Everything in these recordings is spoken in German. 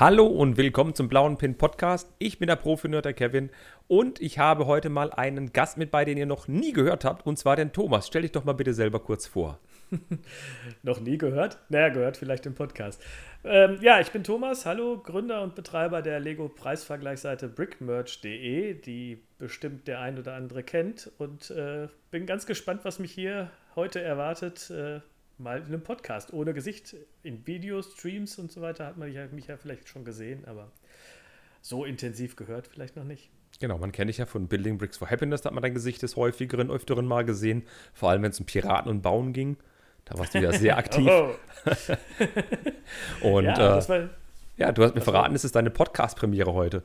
Hallo und willkommen zum Blauen Pin Podcast. Ich bin der Profi-Nerd, der Kevin. Und ich habe heute mal einen Gast mit bei, den ihr noch nie gehört habt, und zwar den Thomas. Stell dich doch mal bitte selber kurz vor. noch nie gehört? Naja, gehört vielleicht im Podcast. Ähm, ja, ich bin Thomas, hallo, Gründer und Betreiber der Lego-Preisvergleichsseite brickmerch.de, die bestimmt der ein oder andere kennt. Und äh, bin ganz gespannt, was mich hier heute erwartet. Äh, mal in einem Podcast ohne Gesicht. In Videos, Streams und so weiter hat man mich ja vielleicht schon gesehen, aber so intensiv gehört vielleicht noch nicht. Genau, man kennt dich ja von Building Bricks for Happiness, da hat man dein Gesicht des häufigeren, öfteren Mal gesehen. Vor allem, wenn es um Piraten und Bauen ging. Da warst du ja sehr aktiv. oh. und ja, äh, war, ja, du hast mir verraten, es ist deine Podcast-Premiere heute.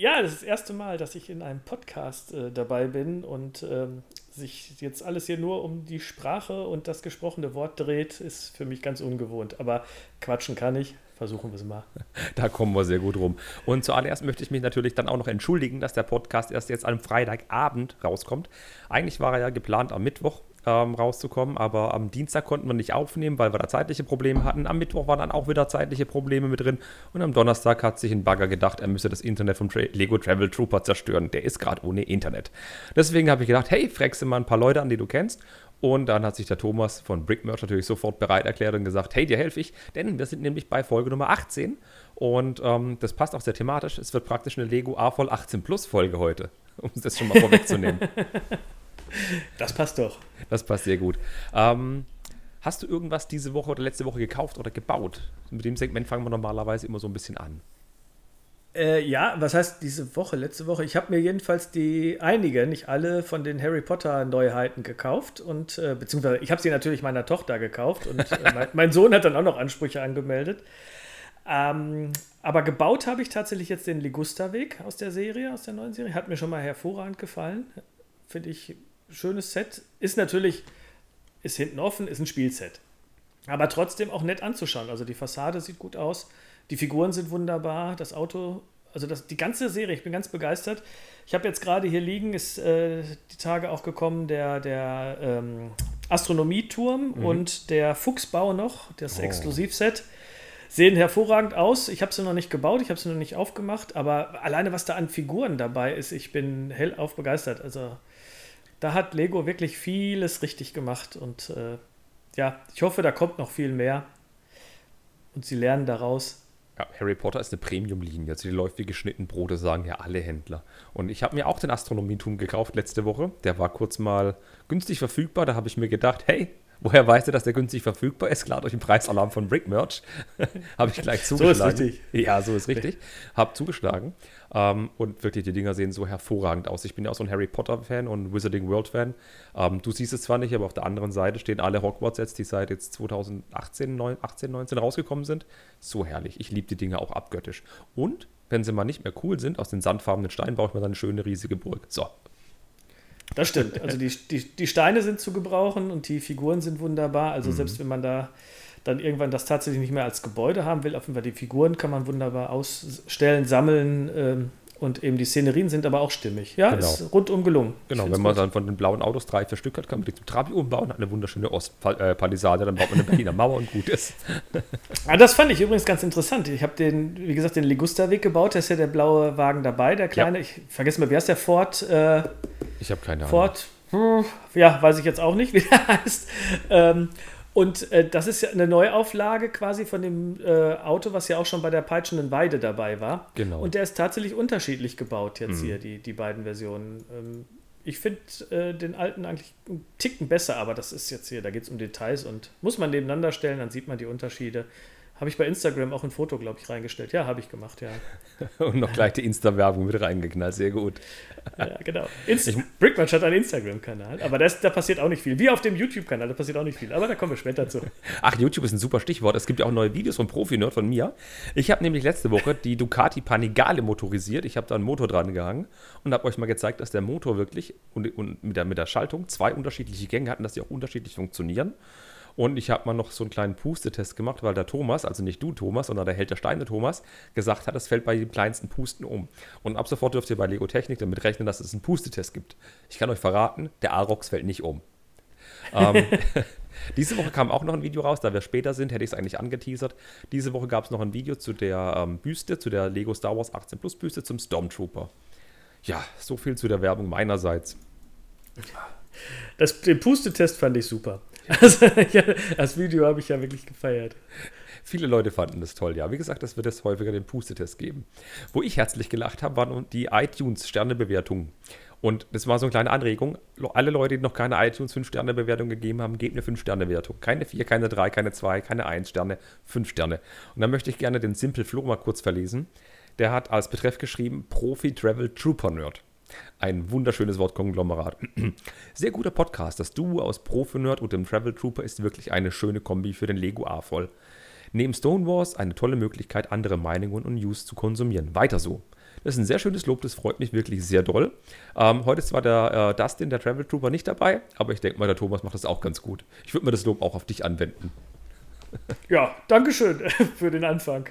Ja, das ist das erste Mal, dass ich in einem Podcast äh, dabei bin und ähm, sich jetzt alles hier nur um die Sprache und das gesprochene Wort dreht, ist für mich ganz ungewohnt. Aber quatschen kann ich. Versuchen wir es mal. Da kommen wir sehr gut rum. Und zuallererst möchte ich mich natürlich dann auch noch entschuldigen, dass der Podcast erst jetzt am Freitagabend rauskommt. Eigentlich war er ja geplant am Mittwoch, ähm, rauszukommen. Aber am Dienstag konnten wir nicht aufnehmen, weil wir da zeitliche Probleme hatten. Am Mittwoch waren dann auch wieder zeitliche Probleme mit drin. Und am Donnerstag hat sich ein Bagger gedacht, er müsse das Internet vom Tra Lego Travel Trooper zerstören. Der ist gerade ohne Internet. Deswegen habe ich gedacht, hey, fragst du mal ein paar Leute an, die du kennst. Und dann hat sich der Thomas von Brickmerch natürlich sofort bereit erklärt und gesagt, hey, dir helfe ich, denn wir sind nämlich bei Folge Nummer 18 und ähm, das passt auch sehr thematisch. Es wird praktisch eine Lego A-Voll 18 Plus Folge heute, um das schon mal vorwegzunehmen. Das passt doch. Das passt sehr gut. Ähm, hast du irgendwas diese Woche oder letzte Woche gekauft oder gebaut? Mit dem Segment fangen wir normalerweise immer so ein bisschen an. Äh, ja, was heißt diese Woche, letzte Woche? Ich habe mir jedenfalls die einige, nicht alle von den Harry Potter Neuheiten gekauft und äh, beziehungsweise ich habe sie natürlich meiner Tochter gekauft und äh, mein, mein, Sohn hat dann auch noch Ansprüche angemeldet. Ähm, aber gebaut habe ich tatsächlich jetzt den Ligusta-Weg aus der Serie, aus der neuen Serie. Hat mir schon mal hervorragend gefallen. Finde ich schönes Set. Ist natürlich, ist hinten offen, ist ein Spielset. Aber trotzdem auch nett anzuschauen. Also die Fassade sieht gut aus, die Figuren sind wunderbar, das Auto, also das, die ganze Serie, ich bin ganz begeistert. Ich habe jetzt gerade hier liegen, ist äh, die Tage auch gekommen, der, der ähm, Astronomieturm mhm. und der Fuchsbau noch, das oh. Exklusivset. Sehen hervorragend aus. Ich habe sie noch nicht gebaut, ich habe sie noch nicht aufgemacht, aber alleine was da an Figuren dabei ist, ich bin hellauf begeistert. Also da hat Lego wirklich vieles richtig gemacht und äh, ja, ich hoffe, da kommt noch viel mehr und sie lernen daraus. Ja, Harry Potter ist eine Premium-Linie. Also die läuft wie geschnitten Brote, sagen ja alle Händler. Und ich habe mir auch den Astronomietum gekauft letzte Woche. Der war kurz mal günstig verfügbar. Da habe ich mir gedacht, hey, Woher weißt du, dass der günstig verfügbar ist? Klar, durch den Preisalarm von Brick Merch habe ich gleich zugeschlagen. so ist richtig. Ja, so ist richtig. Habe zugeschlagen. Ähm, und wirklich, die Dinger sehen so hervorragend aus. Ich bin ja auch so ein Harry Potter-Fan und Wizarding World-Fan. Ähm, du siehst es zwar nicht, aber auf der anderen Seite stehen alle Hogwarts-Sets, die seit jetzt 2018, 9, 18, 19 rausgekommen sind. So herrlich. Ich liebe die Dinger auch abgöttisch. Und wenn sie mal nicht mehr cool sind, aus den sandfarbenen Steinen baue ich mir dann eine schöne riesige Burg. So, das stimmt. Also die, die, die Steine sind zu gebrauchen und die Figuren sind wunderbar. Also mhm. selbst wenn man da dann irgendwann das tatsächlich nicht mehr als Gebäude haben will, auf jeden Fall die Figuren kann man wunderbar ausstellen, sammeln. Ähm, und eben die Szenerien sind aber auch stimmig. Ja, genau. ist rundum gelungen. Genau, wenn man gut. dann von den blauen Autos drei, vier Stück hat, kann man die zum Trabi umbauen, hat eine wunderschöne Ostpalisade, dann baut man eine Berliner Mauer und gut ist. ja, das fand ich übrigens ganz interessant. Ich habe den, wie gesagt, den Ligusta-Weg gebaut, da ist ja der blaue Wagen dabei, der kleine, ja. ich vergesse mal, wie heißt der Ford? Äh, ich habe keine Ahnung. Ford, hm, ja, weiß ich jetzt auch nicht, wie der heißt. Ähm, und äh, das ist ja eine Neuauflage quasi von dem äh, Auto, was ja auch schon bei der peitschenden Weide dabei war. Genau. Und der ist tatsächlich unterschiedlich gebaut jetzt mhm. hier, die, die beiden Versionen. Ähm, ich finde äh, den alten eigentlich einen Ticken besser, aber das ist jetzt hier, da geht es um Details und muss man nebeneinander stellen, dann sieht man die Unterschiede. Habe ich bei Instagram auch ein Foto, glaube ich, reingestellt. Ja, habe ich gemacht, ja. Und noch gleich die Insta-Werbung mit reingeknallt, sehr gut. ja, genau. Inst Brickmatch hat einen Instagram-Kanal, aber das, da passiert auch nicht viel. Wie auf dem YouTube-Kanal, da passiert auch nicht viel. Aber da kommen wir später zu. Ach, YouTube ist ein super Stichwort. Es gibt ja auch neue Videos von Profi-Nerd von mir. Ich habe nämlich letzte Woche die Ducati Panigale motorisiert. Ich habe da einen Motor dran gehangen und habe euch mal gezeigt, dass der Motor wirklich und, und mit, der, mit der Schaltung zwei unterschiedliche Gänge hat und dass die auch unterschiedlich funktionieren. Und ich habe mal noch so einen kleinen Pustetest gemacht, weil der Thomas, also nicht du Thomas, sondern der Held der Steine Thomas, gesagt hat, es fällt bei den kleinsten Pusten um. Und ab sofort dürft ihr bei Lego Technik damit rechnen, dass es einen Pustetest gibt. Ich kann euch verraten, der Arox fällt nicht um. ähm, Diese Woche kam auch noch ein Video raus, da wir später sind, hätte ich es eigentlich angeteasert. Diese Woche gab es noch ein Video zu der ähm, Büste, zu der Lego Star Wars 18 Plus Büste zum Stormtrooper. Ja, so viel zu der Werbung meinerseits. Das, den Pustetest fand ich super. Also, ja, das Video habe ich ja wirklich gefeiert. Viele Leute fanden das toll, ja. Wie gesagt, es wird es häufiger den Pustetest geben. Wo ich herzlich gelacht habe, waren die iTunes-Sternebewertungen. Und das war so eine kleine Anregung. Alle Leute, die noch keine iTunes 5-Sterne-Bewertung gegeben haben, gebt eine 5-Sterne-Bewertung. Keine 4, keine 3, keine 2, keine 1 Sterne, 5 Sterne. Und dann möchte ich gerne den Simple Flo mal kurz verlesen. Der hat als Betreff geschrieben Profi Travel Trooper Nerd. Ein wunderschönes Wortkonglomerat. Sehr guter Podcast. Das Duo aus Profi-Nerd und dem Travel Trooper ist wirklich eine schöne Kombi für den Lego A-Voll. Neben Stone Wars eine tolle Möglichkeit, andere Meinungen und News zu konsumieren. Weiter so. Das ist ein sehr schönes Lob, das freut mich wirklich sehr doll. Ähm, heute ist zwar der äh, Dustin, der Travel Trooper, nicht dabei, aber ich denke mal, der Thomas macht das auch ganz gut. Ich würde mir das Lob auch auf dich anwenden. Ja, Dankeschön für den Anfang.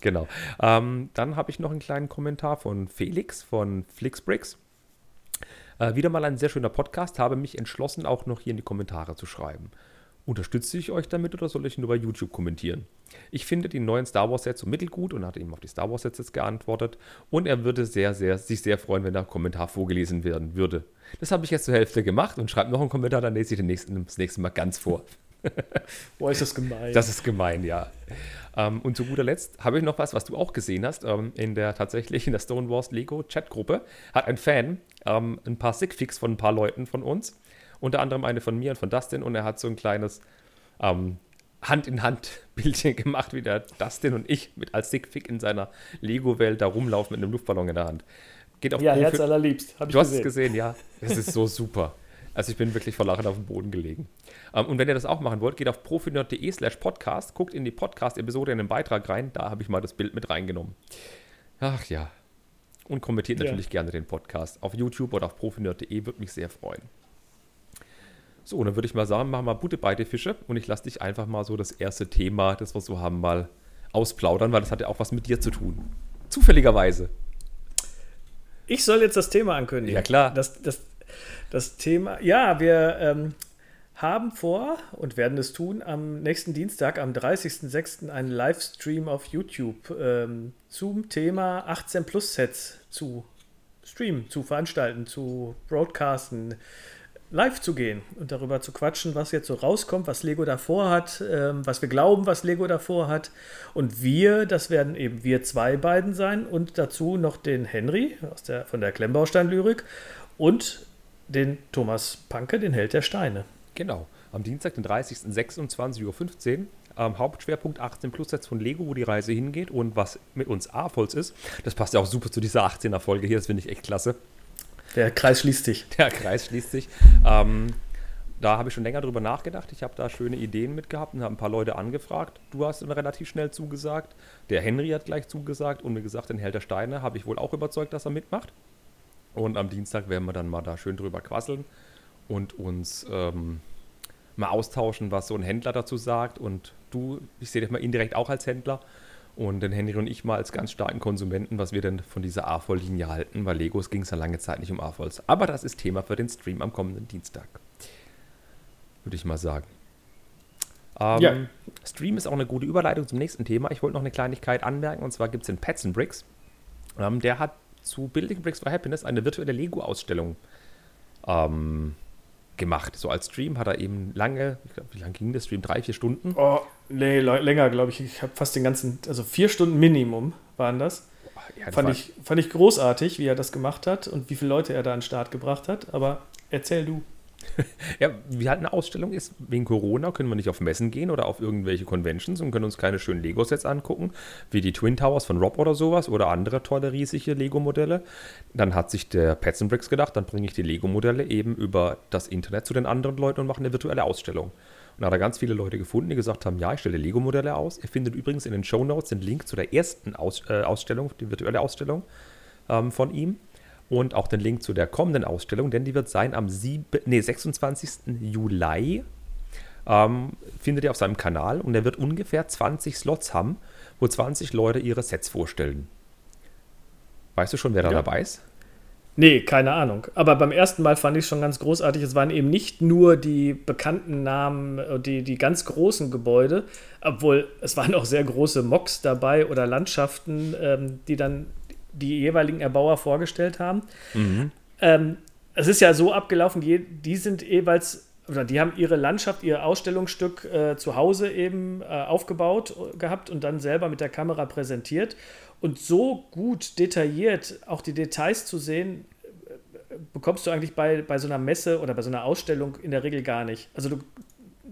Genau. Ähm, dann habe ich noch einen kleinen Kommentar von Felix von Flixbricks. Äh, wieder mal ein sehr schöner Podcast, habe mich entschlossen, auch noch hier in die Kommentare zu schreiben. Unterstütze ich euch damit oder soll ich nur bei YouTube kommentieren? Ich finde die neuen Star Wars Sets so mittelgut und hat ihm auf die Star Wars Sets jetzt geantwortet. Und er würde sehr, sehr, sich sehr freuen, wenn der Kommentar vorgelesen werden würde. Das habe ich jetzt zur Hälfte gemacht und schreibe noch einen Kommentar, dann lese ich das nächste Mal ganz vor. Boah, ist das gemein. Das ist gemein, ja. Ähm, und zu guter Letzt habe ich noch was, was du auch gesehen hast. Ähm, in der tatsächlich in der Stone Wars Lego Chatgruppe hat ein Fan ähm, ein paar Sigfigs von ein paar Leuten von uns unter anderem eine von mir und von Dustin und er hat so ein kleines ähm, Hand-in-Hand-Bildchen gemacht, wie der Dustin und ich mit als Sigfig in seiner Lego-Welt da rumlaufen mit einem Luftballon in der Hand. Geht auf ja, Herz allerliebst. Hab ich du hast es gesehen, ja. Es ist so super. Also ich bin wirklich vor Lachen auf dem Boden gelegen. Ähm, und wenn ihr das auch machen wollt, geht auf profinerd.de slash podcast, guckt in die Podcast-Episode in den Beitrag rein, da habe ich mal das Bild mit reingenommen. Ach ja. Und kommentiert ja. natürlich gerne den Podcast auf YouTube oder auf profinerd.de, würde mich sehr freuen. So, dann würde ich mal sagen, machen wir Butte beide Fische und ich lasse dich einfach mal so das erste Thema, das wir so haben, mal ausplaudern, weil das hat ja auch was mit dir zu tun. Zufälligerweise. Ich soll jetzt das Thema ankündigen. Ja, klar. Das, das, das Thema, ja, wir ähm, haben vor und werden es tun, am nächsten Dienstag, am 30.06. einen Livestream auf YouTube ähm, zum Thema 18 Plus Sets zu streamen, zu veranstalten, zu broadcasten, live zu gehen und darüber zu quatschen, was jetzt so rauskommt, was Lego davor hat, ähm, was wir glauben, was Lego davor hat. Und wir, das werden eben wir zwei beiden sein und dazu noch den Henry aus der, von der Klemmbaustein-Lyrik und den Thomas Panke, den Held der Steine. Genau, am Dienstag, den 30.06. Uhr. Ähm, Hauptschwerpunkt 18 Plus Sets von Lego, wo die Reise hingeht und was mit uns A-Volz ist. Das passt ja auch super zu dieser 18er Folge hier, das finde ich echt klasse. Der Kreis schließt sich. Der Kreis schließt sich. Ähm, da habe ich schon länger drüber nachgedacht. Ich habe da schöne Ideen mitgehabt und habe ein paar Leute angefragt. Du hast dann relativ schnell zugesagt. Der Henry hat gleich zugesagt und mir gesagt, den Held der Steine habe ich wohl auch überzeugt, dass er mitmacht. Und am Dienstag werden wir dann mal da schön drüber quasseln und uns ähm, mal austauschen, was so ein Händler dazu sagt. Und du, ich sehe dich mal indirekt auch als Händler und den Henry und ich mal als ganz starken Konsumenten, was wir denn von dieser A-Voll-Linie halten, weil Legos ging es ja lange Zeit nicht um A-Volls. Aber das ist Thema für den Stream am kommenden Dienstag. Würde ich mal sagen. Ähm, ja. Stream ist auch eine gute Überleitung zum nächsten Thema. Ich wollte noch eine Kleinigkeit anmerken, und zwar gibt es den Pets and Bricks. Ähm, der hat zu Building Bricks for Happiness eine virtuelle Lego-Ausstellung ähm, gemacht. So als Stream hat er eben lange, ich glaube, wie lange ging der Stream? Drei, vier Stunden? Oh, nee, länger, glaube ich. Ich habe fast den ganzen, also vier Stunden Minimum waren das. Ja, fand, ich, fand ich großartig, wie er das gemacht hat und wie viele Leute er da an den Start gebracht hat. Aber erzähl du. ja, wie halt eine Ausstellung ist, wegen Corona können wir nicht auf Messen gehen oder auf irgendwelche Conventions und können uns keine schönen Lego-Sets angucken, wie die Twin Towers von Rob oder sowas oder andere tolle, riesige Lego-Modelle. Dann hat sich der Pets Bricks gedacht, dann bringe ich die Lego-Modelle eben über das Internet zu den anderen Leuten und mache eine virtuelle Ausstellung. Und da hat er ganz viele Leute gefunden, die gesagt haben, ja, ich stelle Lego-Modelle aus. Ihr findet übrigens in den Show Notes den Link zu der ersten aus äh, Ausstellung, die virtuelle Ausstellung ähm, von ihm und auch den Link zu der kommenden Ausstellung, denn die wird sein am 7, nee, 26. Juli. Ähm, findet ihr auf seinem Kanal und er wird ungefähr 20 Slots haben, wo 20 Leute ihre Sets vorstellen. Weißt du schon, wer da ja. dabei ist? Nee, keine Ahnung. Aber beim ersten Mal fand ich es schon ganz großartig. Es waren eben nicht nur die bekannten Namen, äh, die, die ganz großen Gebäude, obwohl es waren auch sehr große Mocks dabei oder Landschaften, ähm, die dann die jeweiligen Erbauer vorgestellt haben. Mhm. Ähm, es ist ja so abgelaufen, die, die sind jeweils, oder die haben ihre Landschaft, ihr Ausstellungsstück äh, zu Hause eben äh, aufgebaut gehabt und dann selber mit der Kamera präsentiert. Und so gut detailliert auch die Details zu sehen, bekommst du eigentlich bei, bei so einer Messe oder bei so einer Ausstellung in der Regel gar nicht. Also du,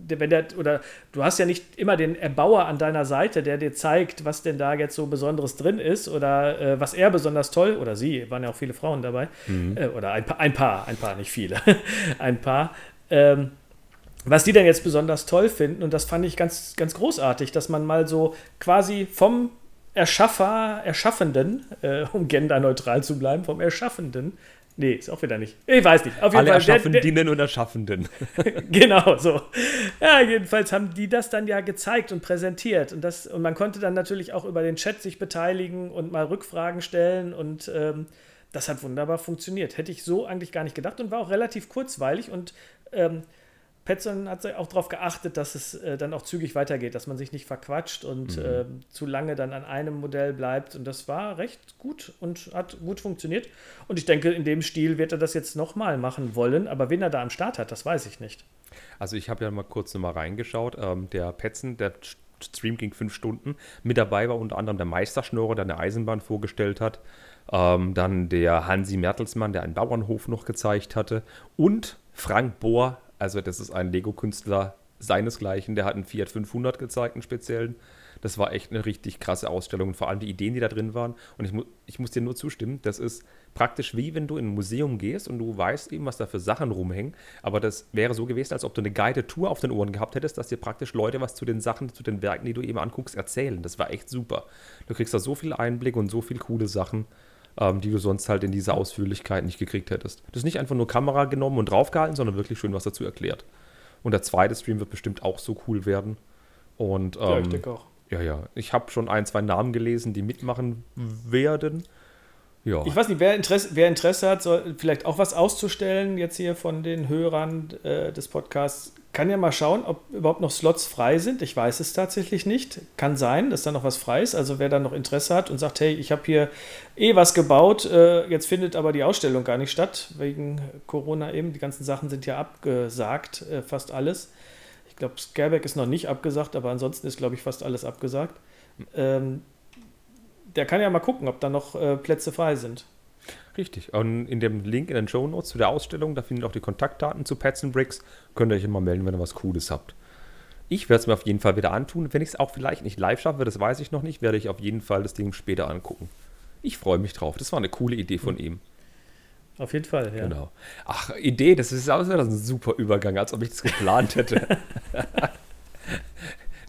wenn der, oder du hast ja nicht immer den Erbauer an deiner Seite, der dir zeigt, was denn da jetzt so Besonderes drin ist oder äh, was er besonders toll, oder sie, waren ja auch viele Frauen dabei, mhm. äh, oder ein, ein paar, ein paar, nicht viele, ein paar, ähm, was die denn jetzt besonders toll finden. Und das fand ich ganz, ganz großartig, dass man mal so quasi vom Erschaffer, Erschaffenden, äh, um genderneutral zu bleiben, vom Erschaffenden. Nee, ist auch wieder nicht. Ich weiß nicht. Auf jeden Alle Fall. Erschaffendinnen und Erschaffenden. genau, so. Ja, jedenfalls haben die das dann ja gezeigt und präsentiert. Und, das, und man konnte dann natürlich auch über den Chat sich beteiligen und mal Rückfragen stellen. Und ähm, das hat wunderbar funktioniert. Hätte ich so eigentlich gar nicht gedacht und war auch relativ kurzweilig. Und ähm, Petson hat auch darauf geachtet, dass es äh, dann auch zügig weitergeht, dass man sich nicht verquatscht und mhm. äh, zu lange dann an einem Modell bleibt. Und das war recht gut und hat gut funktioniert. Und ich denke, in dem Stil wird er das jetzt nochmal machen wollen. Aber wen er da am Start hat, das weiß ich nicht. Also ich habe ja mal kurz nochmal reingeschaut. Ähm, der Petzen, der Stream ging fünf Stunden. Mit dabei war unter anderem der Meisterschnorrer, der eine Eisenbahn vorgestellt hat. Ähm, dann der Hansi Mertelsmann, der einen Bauernhof noch gezeigt hatte. Und Frank Bohr, also das ist ein Lego-Künstler seinesgleichen, der hat einen Fiat 500 gezeigt, einen speziellen. Das war echt eine richtig krasse Ausstellung und vor allem die Ideen, die da drin waren. Und ich, mu ich muss dir nur zustimmen, das ist praktisch wie wenn du in ein Museum gehst und du weißt eben, was da für Sachen rumhängen. Aber das wäre so gewesen, als ob du eine guided Tour auf den Ohren gehabt hättest, dass dir praktisch Leute was zu den Sachen, zu den Werken, die du eben anguckst, erzählen. Das war echt super. Du kriegst da so viel Einblick und so viele coole Sachen ähm, die du sonst halt in dieser Ausführlichkeit nicht gekriegt hättest. Das ist nicht einfach nur Kamera genommen und draufgehalten, sondern wirklich schön was dazu erklärt. Und der zweite Stream wird bestimmt auch so cool werden. Und, ähm, ja, ich ähm, denke auch. Ja, ja. Ich habe schon ein, zwei Namen gelesen, die mitmachen werden. Ja. Ich weiß nicht, wer Interesse, wer Interesse hat, soll vielleicht auch was auszustellen, jetzt hier von den Hörern äh, des Podcasts, kann ja mal schauen, ob überhaupt noch Slots frei sind. Ich weiß es tatsächlich nicht. Kann sein, dass da noch was frei ist. Also wer da noch Interesse hat und sagt, hey, ich habe hier eh was gebaut, äh, jetzt findet aber die Ausstellung gar nicht statt, wegen Corona eben. Die ganzen Sachen sind ja abgesagt, äh, fast alles. Ich glaube, Scareback ist noch nicht abgesagt, aber ansonsten ist, glaube ich, fast alles abgesagt. Ähm, der kann ja mal gucken, ob da noch äh, Plätze frei sind. Richtig. Und in dem Link in den Show Notes zu der Ausstellung, da findet ihr auch die Kontaktdaten zu Pets and Bricks. Könnt ihr euch immer melden, wenn ihr was Cooles habt. Ich werde es mir auf jeden Fall wieder antun. Wenn ich es auch vielleicht nicht live schaffe, das weiß ich noch nicht, werde ich auf jeden Fall das Ding später angucken. Ich freue mich drauf. Das war eine coole Idee von ihm. Auf jeden Fall, ja. Genau. Ach, Idee, das ist auch ein super Übergang, als ob ich das geplant hätte.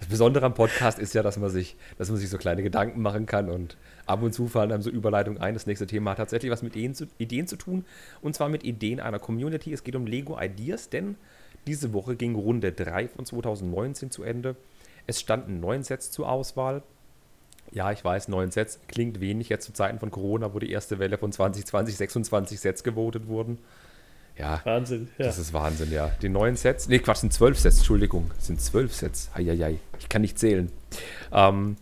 das Besondere am Podcast ist ja, dass man sich, dass man sich so kleine Gedanken machen kann und ab und zu fallen einem so Überleitungen ein. Das nächste Thema hat tatsächlich was mit Ideen zu, Ideen zu tun und zwar mit Ideen einer Community. Es geht um Lego Ideas, denn diese Woche ging Runde 3 von 2019 zu Ende. Es standen neun Sets zur Auswahl. Ja, ich weiß, neun Sets klingt wenig jetzt zu Zeiten von Corona, wo die erste Welle von 2020 26 Sets gewotet wurden. Ja, Wahnsinn, ja. Das ist Wahnsinn, ja. Die neuen Sets, nee, Quatsch, sind zwölf Sets, Entschuldigung, sind zwölf Sets. Eieiei, ich kann nicht zählen. Ähm,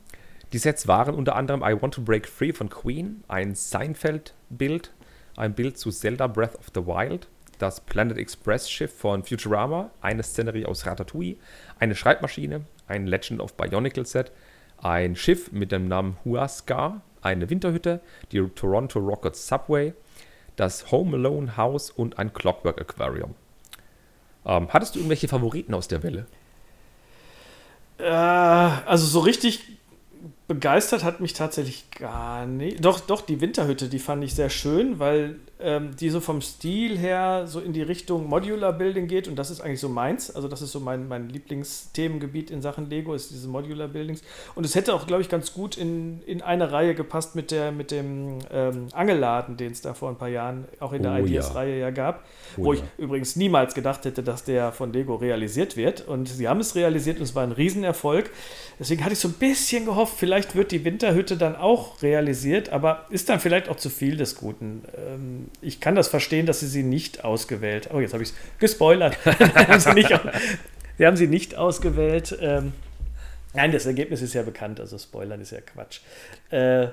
die Sets waren unter anderem I Want to Break Free von Queen, ein Seinfeld-Bild, ein Bild zu Zelda Breath of the Wild, das Planet Express Schiff von Futurama, eine Szenerie aus Ratatouille, eine Schreibmaschine, ein Legend of Bionicle Set, ein Schiff mit dem Namen Huascar, eine Winterhütte, die Toronto Rockets Subway, das Home Alone House und ein Clockwork Aquarium. Ähm, hattest du irgendwelche Favoriten aus der Welle? Äh, also so richtig begeistert hat mich tatsächlich gar nicht. Doch, doch, die Winterhütte, die fand ich sehr schön, weil ähm, die so vom Stil her so in die Richtung Modular Building geht und das ist eigentlich so meins. Also das ist so mein, mein Lieblingsthemengebiet in Sachen Lego, ist diese Modular Buildings. Und es hätte auch, glaube ich, ganz gut in, in eine Reihe gepasst mit, der, mit dem ähm, Angelladen, den es da vor ein paar Jahren auch in der oh, Ideas-Reihe ja. ja. gab. Oh, wo ja. ich übrigens niemals gedacht hätte, dass der von Lego realisiert wird. Und sie haben es realisiert und es war ein Riesenerfolg. Deswegen hatte ich so ein bisschen gehofft, vielleicht vielleicht wird die Winterhütte dann auch realisiert, aber ist dann vielleicht auch zu viel des Guten. Ähm, ich kann das verstehen, dass sie sie nicht ausgewählt. Oh, jetzt habe ich es gespoilert. sie, sie haben sie nicht ausgewählt. Ähm, nein, das Ergebnis ist ja bekannt, also Spoilern ist ja Quatsch. Äh,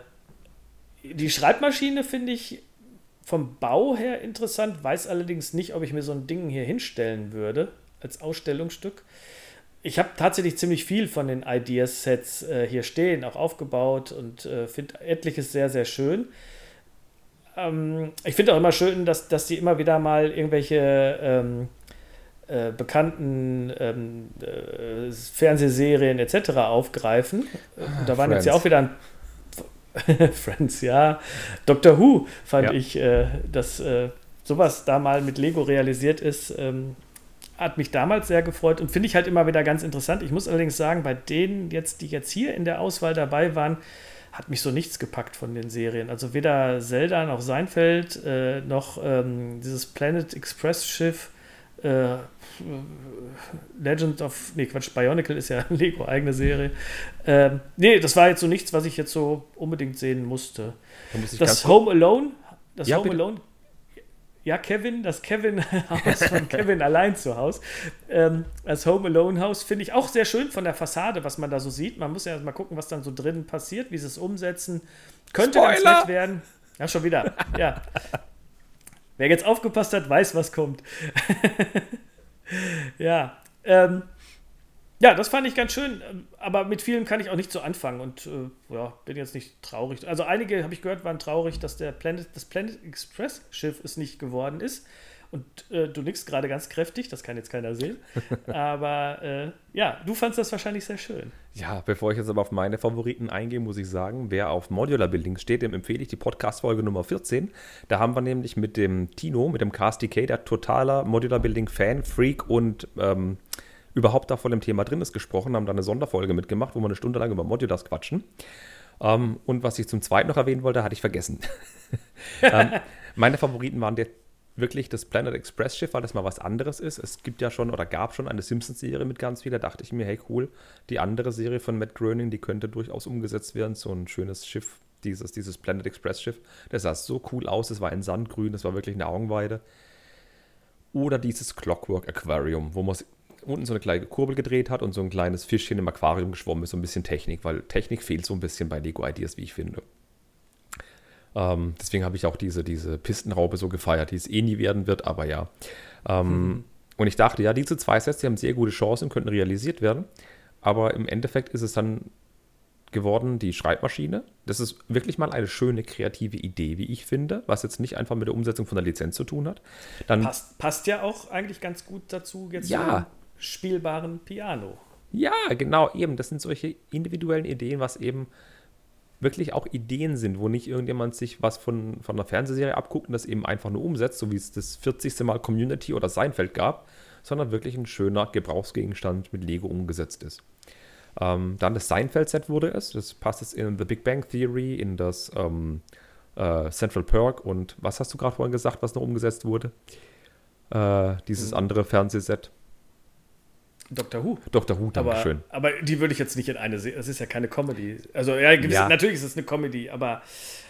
die Schreibmaschine finde ich vom Bau her interessant, weiß allerdings nicht, ob ich mir so ein Ding hier hinstellen würde als Ausstellungsstück. Ich habe tatsächlich ziemlich viel von den Ideas-Sets äh, hier stehen, auch aufgebaut und äh, finde etliches sehr, sehr schön. Ähm, ich finde auch immer schön, dass, dass die immer wieder mal irgendwelche ähm, äh, bekannten ähm, äh, Fernsehserien etc. aufgreifen. Ah, da waren Friends. jetzt ja auch wieder ein Friends, ja. Doctor Who fand ja. ich, äh, dass äh, sowas da mal mit Lego realisiert ist, ähm, hat mich damals sehr gefreut und finde ich halt immer wieder ganz interessant. Ich muss allerdings sagen, bei denen jetzt, die jetzt hier in der Auswahl dabei waren, hat mich so nichts gepackt von den Serien. Also weder Zelda noch Seinfeld äh, noch ähm, dieses Planet Express Schiff. Äh, Legend of, nee, Quatsch, Bionicle ist ja eine Lego-eigene Serie. Ähm, nee, das war jetzt so nichts, was ich jetzt so unbedingt sehen musste. Da das Home Alone, das ja, Home bitte. Alone ja, Kevin, das Kevin-Haus von Kevin allein zu Hause. Ähm, das Home Alone-Haus finde ich auch sehr schön von der Fassade, was man da so sieht. Man muss ja mal gucken, was dann so drinnen passiert, wie sie es umsetzen. Könnte Spoiler! ganz nett werden. Ja, schon wieder. Ja. Wer jetzt aufgepasst hat, weiß, was kommt. ja. Ähm, ja, das fand ich ganz schön, aber mit vielen kann ich auch nicht so anfangen und äh, ja, bin jetzt nicht traurig. Also einige, habe ich gehört, waren traurig, dass der Planet, das Planet Express Schiff es nicht geworden ist. Und äh, du nickst gerade ganz kräftig, das kann jetzt keiner sehen. Aber äh, ja, du fandest das wahrscheinlich sehr schön. Ja, bevor ich jetzt aber auf meine Favoriten eingehe, muss ich sagen, wer auf Modular Building steht, dem empfehle ich die Podcast-Folge Nummer 14. Da haben wir nämlich mit dem Tino, mit dem Cast DK, der totaler Modular Building Fan, Freak und ähm, überhaupt da voll im Thema drin ist, gesprochen, haben da eine Sonderfolge mitgemacht, wo wir eine Stunde lang über Modulars quatschen. Ähm, und was ich zum Zweiten noch erwähnen wollte, hatte ich vergessen. ähm, meine Favoriten waren der, wirklich das Planet Express Schiff, weil das mal was anderes ist. Es gibt ja schon oder gab schon eine Simpsons-Serie mit ganz viel. Da dachte ich mir, hey cool, die andere Serie von Matt Groening, die könnte durchaus umgesetzt werden. So ein schönes Schiff, dieses, dieses Planet Express Schiff. Das sah so cool aus, es war in Sandgrün, das war wirklich eine Augenweide. Oder dieses Clockwork Aquarium, wo man unten so eine kleine Kurbel gedreht hat und so ein kleines Fischchen im Aquarium geschwommen ist, so ein bisschen Technik, weil Technik fehlt so ein bisschen bei Lego Ideas, wie ich finde. Ähm, deswegen habe ich auch diese, diese Pistenraube so gefeiert, die es eh nie werden wird, aber ja. Ähm, mhm. Und ich dachte, ja, diese zwei Sets, die haben sehr gute Chancen, könnten realisiert werden. Aber im Endeffekt ist es dann geworden, die Schreibmaschine. Das ist wirklich mal eine schöne kreative Idee, wie ich finde, was jetzt nicht einfach mit der Umsetzung von der Lizenz zu tun hat. Dann, passt, passt ja auch eigentlich ganz gut dazu, jetzt ja, spielbaren Piano. Ja, genau, eben. Das sind solche individuellen Ideen, was eben wirklich auch Ideen sind, wo nicht irgendjemand sich was von, von einer Fernsehserie abguckt und das eben einfach nur umsetzt, so wie es das 40. Mal Community oder Seinfeld gab, sondern wirklich ein schöner Gebrauchsgegenstand mit Lego umgesetzt ist. Ähm, dann das Seinfeld-Set wurde es. Das passt jetzt in The Big Bang Theory, in das ähm, äh, Central Perk und was hast du gerade vorhin gesagt, was noch umgesetzt wurde? Äh, dieses mhm. andere Fernsehset. Doctor Who. Doctor Who, danke schön. Aber die würde ich jetzt nicht in eine sehen. Das ist ja keine Comedy. Also, ja, ja. natürlich ist es eine Comedy, aber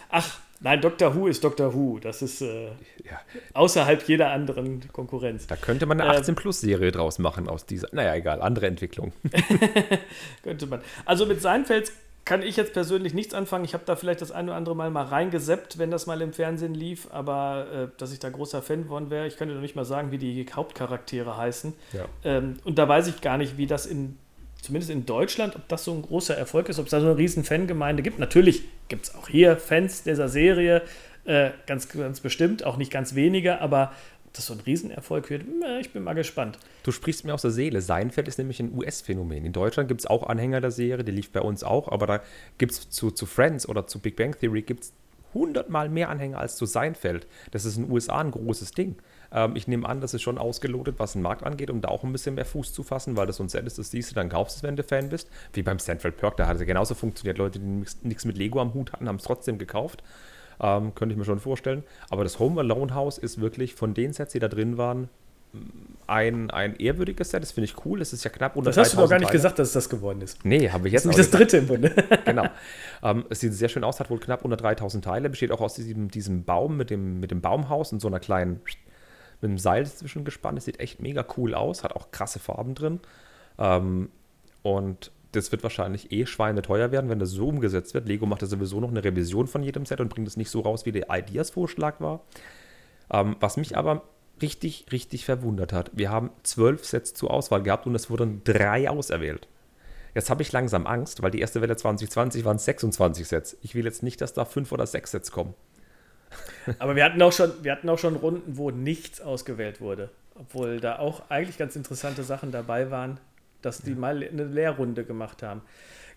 ach, nein, Doctor Who ist Doctor Who. Das ist äh, ja. außerhalb jeder anderen Konkurrenz. Da könnte man eine 18-Plus-Serie ähm, draus machen aus dieser. Naja, egal, andere Entwicklung. könnte man. Also mit Seinfelds kann ich jetzt persönlich nichts anfangen. Ich habe da vielleicht das eine oder andere Mal mal reingeseppt, wenn das mal im Fernsehen lief, aber äh, dass ich da großer Fan von wäre, ich könnte noch nicht mal sagen, wie die Hauptcharaktere heißen. Ja. Ähm, und da weiß ich gar nicht, wie das in, zumindest in Deutschland, ob das so ein großer Erfolg ist, ob es da so eine riesen Fangemeinde gibt. Natürlich gibt es auch hier Fans dieser Serie, äh, ganz, ganz bestimmt, auch nicht ganz wenige, aber das so ein Riesenerfolg wird, ich bin mal gespannt. Du sprichst mir aus der Seele. Seinfeld ist nämlich ein US-Phänomen. In Deutschland gibt es auch Anhänger der Serie, die lief bei uns auch, aber da gibt es zu, zu Friends oder zu Big Bang Theory gibt es hundertmal mehr Anhänger als zu Seinfeld. Das ist in den USA ein großes Ding. Ähm, ich nehme an, das ist schon ausgelotet, was den Markt angeht, um da auch ein bisschen mehr Fuß zu fassen, weil das so ein Set ist, das siehst du, dann kaufst du es, wenn du Fan bist. Wie beim Seinfeld Perk, da hat es ja genauso funktioniert. Leute, die nichts mit Lego am Hut hatten, haben es trotzdem gekauft. Ähm, könnte ich mir schon vorstellen. Aber das Home Alone House ist wirklich von den Sets, die da drin waren, ein, ein ehrwürdiges Set, das finde ich cool. Das ist ja knapp unter Das hast du doch gar nicht Teile. gesagt, dass es das geworden ist. Nee, habe ich jetzt Das ist das dritte im Bunde. genau. Ähm, es sieht sehr schön aus, hat wohl knapp unter 3000 Teile, besteht auch aus diesem, diesem Baum mit dem, mit dem Baumhaus und so einer kleinen, mit einem Seil zwischen gespannt. Es sieht echt mega cool aus, hat auch krasse Farben drin. Ähm, und das wird wahrscheinlich eh schweineteuer werden, wenn das so umgesetzt wird. Lego macht ja sowieso noch eine Revision von jedem Set und bringt es nicht so raus, wie der Ideas-Vorschlag war. Ähm, was mich aber richtig, richtig verwundert hat. Wir haben zwölf Sets zur Auswahl gehabt und es wurden drei auserwählt. Jetzt habe ich langsam Angst, weil die erste Welle 2020 waren 26 Sets. Ich will jetzt nicht, dass da fünf oder sechs Sets kommen. Aber wir hatten auch schon, wir hatten auch schon Runden, wo nichts ausgewählt wurde. Obwohl da auch eigentlich ganz interessante Sachen dabei waren, dass die mal eine Lehrrunde gemacht haben.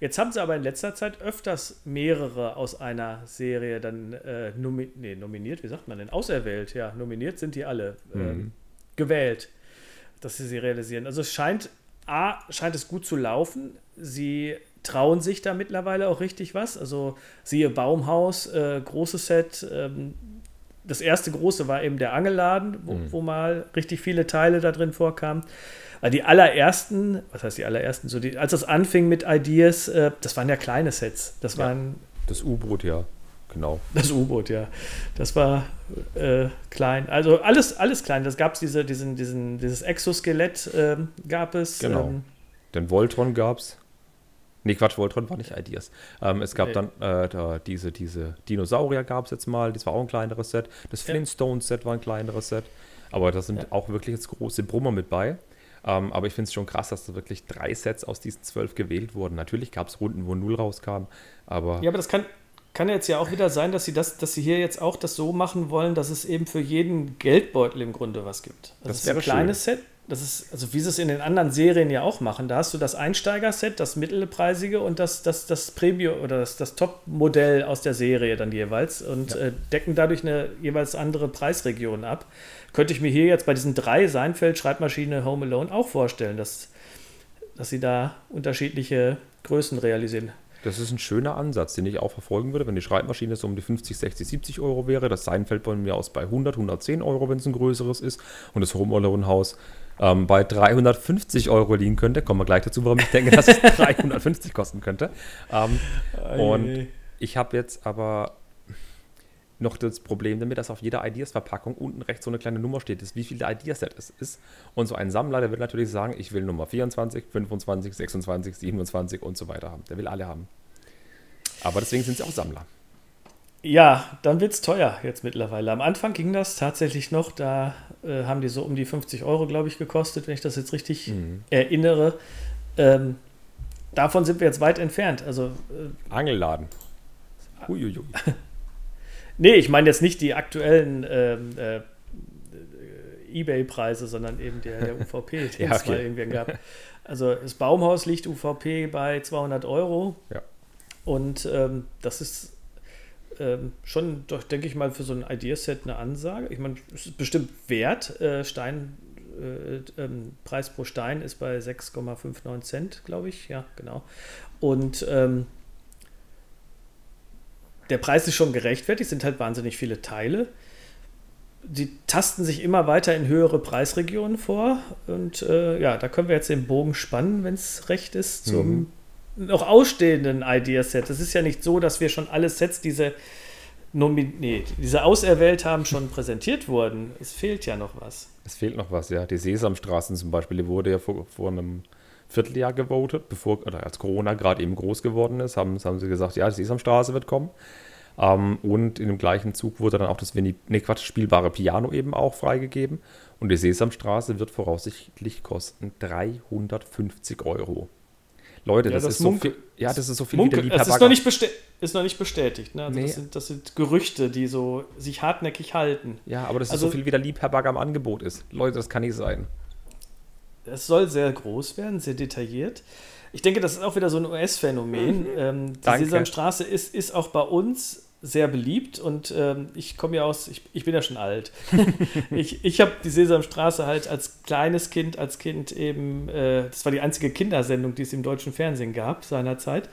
Jetzt haben sie aber in letzter Zeit öfters mehrere aus einer Serie dann äh, nomi nee, nominiert, wie sagt man denn? Auserwählt, ja, nominiert sind die alle. Äh, mhm. gewählt, dass sie sie realisieren. Also es scheint, A, scheint es gut zu laufen. Sie trauen sich da mittlerweile auch richtig was. Also siehe Baumhaus, äh, großes Set. Ähm, das erste große war eben der Angelladen, wo, mhm. wo mal richtig viele Teile da drin vorkamen. Weil die allerersten, was heißt die allerersten, so die, als das anfing mit Ideas, äh, das waren ja kleine Sets. Das ja, waren. Das U-Boot, ja, genau. Das U-Boot, ja. Das war äh, klein. Also alles, alles klein. Das gab es diese, diesen, diesen, dieses Exoskelett äh, gab es. Genau. Ähm, Den Voltron gab es. Nee, Quatsch, Voltron war nicht Ideas. Ähm, es gab nee. dann äh, da diese, diese Dinosaurier gab es jetzt mal, das war auch ein kleineres Set. Das Flintstones-Set war ein kleineres Set. Aber da sind ja. auch wirklich jetzt große Brummer mit bei. Ähm, aber ich finde es schon krass, dass da wirklich drei Sets aus diesen zwölf gewählt wurden. Natürlich gab es Runden, wo null rauskam, aber. Ja, aber das kann, kann jetzt ja auch wieder sein, dass sie das, dass sie hier jetzt auch das so machen wollen, dass es eben für jeden Geldbeutel im Grunde was gibt. Also das, ist ein kleines schön. Set. Das ist, also wie sie es in den anderen Serien ja auch machen. Da hast du das Einsteiger-Set, das mittelpreisige und das, das, das Premium oder das, das Top-Modell aus der Serie dann jeweils und ja. äh, decken dadurch eine jeweils andere Preisregion ab könnte ich mir hier jetzt bei diesen drei Seinfeld, Schreibmaschine, Home Alone auch vorstellen, dass, dass sie da unterschiedliche Größen realisieren. Das ist ein schöner Ansatz, den ich auch verfolgen würde, wenn die Schreibmaschine so um die 50, 60, 70 Euro wäre. Das Seinfeld bei mir aus bei 100, 110 Euro, wenn es ein größeres ist. Und das Home Alone Haus ähm, bei 350 Euro liegen könnte. Kommen wir gleich dazu, warum ich denke, dass es 350 kosten könnte. Ähm, und ich habe jetzt aber noch das Problem damit, dass auf jeder Ideas-Verpackung unten rechts so eine kleine Nummer steht, ist, wie viel der Ideaset es ist. Und so ein Sammler, der will natürlich sagen, ich will Nummer 24, 25, 26, 27 und so weiter haben. Der will alle haben. Aber deswegen sind sie auch Sammler. Ja, dann wird es teuer jetzt mittlerweile. Am Anfang ging das tatsächlich noch, da äh, haben die so um die 50 Euro, glaube ich, gekostet, wenn ich das jetzt richtig mhm. erinnere. Ähm, davon sind wir jetzt weit entfernt. Also, äh, Angelladen. Uiuiui. Nee, ich meine jetzt nicht die aktuellen ähm, äh, Ebay-Preise, sondern eben der, der UVP, den ja, es mal irgendwann gab. Also das Baumhaus liegt UVP bei 200 Euro. Ja. Und ähm, das ist ähm, schon, doch, denke ich mal, für so ein Ideaset eine Ansage. Ich meine, es ist bestimmt wert. Äh, Stein, äh, ähm, Preis pro Stein ist bei 6,59 Cent, glaube ich. Ja, genau. Und ähm, der Preis ist schon gerechtfertigt, sind halt wahnsinnig viele Teile. Die tasten sich immer weiter in höhere Preisregionen vor. Und äh, ja, da können wir jetzt den Bogen spannen, wenn es recht ist, zum mhm. Noch ausstehenden Idea-Set. Es ist ja nicht so, dass wir schon alle Sets, diese, nee, diese auserwählt haben, schon präsentiert wurden. Es fehlt ja noch was. Es fehlt noch was, ja. Die Sesamstraßen zum Beispiel, die wurde ja vor, vor einem Vierteljahr gewotet, bevor, oder als Corona gerade eben groß geworden ist, haben, haben sie gesagt, ja, die Sesamstraße wird kommen. Ähm, und in dem gleichen Zug wurde dann auch das Winnie, nee, Quatsch, spielbare Piano eben auch freigegeben. Und die Sesamstraße wird voraussichtlich kosten 350 Euro. Leute, ja, das, das, ist Munk so viel, ja, das ist so viel Munkel, wie der Das ist noch nicht, ist noch nicht bestätigt. Ne? Also nee. das, sind, das, sind, Gerüchte, die so sich hartnäckig halten. Ja, aber das also, ist so viel, wie der Liebherberger am Angebot ist. Leute, das kann nicht sein. Es soll sehr groß werden, sehr detailliert. Ich denke, das ist auch wieder so ein US-Phänomen. Mhm. Ähm, die Sesamstraße ist, ist auch bei uns sehr beliebt und ähm, ich komme ja aus, ich, ich bin ja schon alt. ich ich habe die Sesamstraße halt als kleines Kind, als Kind eben, äh, das war die einzige Kindersendung, die es im deutschen Fernsehen gab seinerzeit.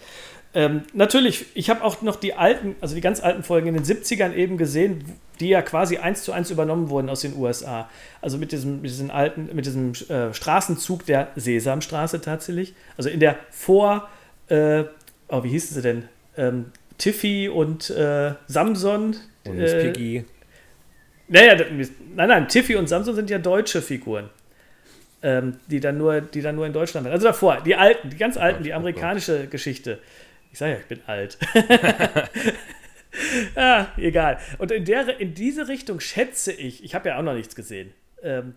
Ähm, natürlich, ich habe auch noch die alten, also die ganz alten Folgen in den 70ern eben gesehen, die ja quasi eins zu eins übernommen wurden aus den USA. Also mit diesem, mit diesem alten, mit diesem äh, Straßenzug der Sesamstraße tatsächlich. Also in der Vor, äh, oh, wie hießen sie denn? Ähm, Tiffy und äh, Samson. Und Miss äh, Piggy. Naja, nein, nein, Tiffy und Samson sind ja deutsche Figuren. Ähm, die, dann nur, die dann nur in Deutschland waren. Also davor, die alten, die ganz alten, die amerikanische Geschichte. Ich sage ja, ich bin alt. ah, egal. Und in, der, in diese Richtung schätze ich, ich habe ja auch noch nichts gesehen, ähm,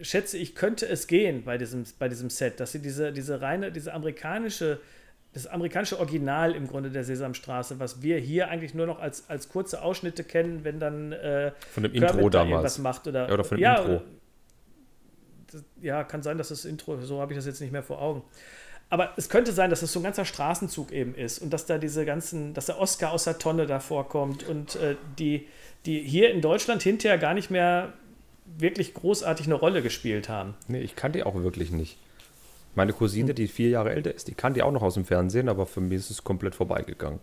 schätze ich, könnte es gehen bei diesem, bei diesem Set, dass sie diese, diese reine, diese amerikanische das amerikanische Original im Grunde der Sesamstraße, was wir hier eigentlich nur noch als, als kurze Ausschnitte kennen, wenn dann äh, von dem Intro Kermit damals was macht oder, ja, oder von dem ja, Intro. Das, ja, kann sein, dass das Intro, so habe ich das jetzt nicht mehr vor Augen. Aber es könnte sein, dass es so ein ganzer Straßenzug eben ist und dass da diese ganzen, dass der Oscar aus der Tonne da vorkommt und äh, die, die hier in Deutschland hinterher gar nicht mehr wirklich großartig eine Rolle gespielt haben. Nee, ich kannte die auch wirklich nicht. Meine Cousine, die vier Jahre älter ist, die kann die auch noch aus dem Fernsehen, aber für mich ist es komplett vorbeigegangen.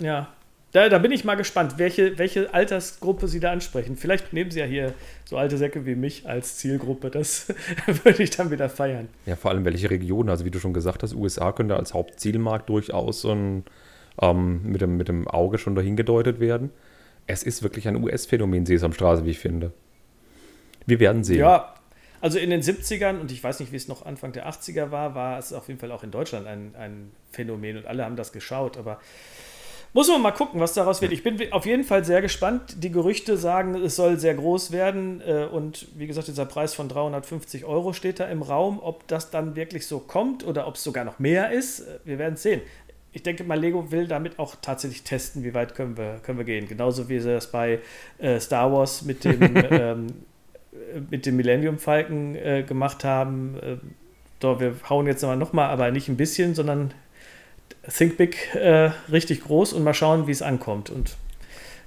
Ja, da, da bin ich mal gespannt, welche, welche Altersgruppe Sie da ansprechen. Vielleicht nehmen Sie ja hier so alte Säcke wie mich als Zielgruppe. Das würde ich dann wieder feiern. Ja, vor allem welche Region. Also wie du schon gesagt hast, USA könnte als Hauptzielmarkt durchaus und, ähm, mit, dem, mit dem Auge schon dahin gedeutet werden. Es ist wirklich ein US-Phänomen, Sesamstraße, wie ich finde. Wir werden sehen. Ja, also in den 70ern, und ich weiß nicht, wie es noch Anfang der 80er war, war es auf jeden Fall auch in Deutschland ein, ein Phänomen und alle haben das geschaut. Aber muss man mal gucken, was daraus wird. Ich bin auf jeden Fall sehr gespannt. Die Gerüchte sagen, es soll sehr groß werden. Äh, und wie gesagt, dieser Preis von 350 Euro steht da im Raum. Ob das dann wirklich so kommt oder ob es sogar noch mehr ist, äh, wir werden es sehen. Ich denke mal, Lego will damit auch tatsächlich testen, wie weit können wir, können wir gehen. Genauso wie sie das bei äh, Star Wars mit dem ähm, mit dem Millennium Falcon äh, gemacht haben. Äh, doch, wir hauen jetzt noch mal, aber nicht ein bisschen, sondern Think Big äh, richtig groß und mal schauen, wie es ankommt. Und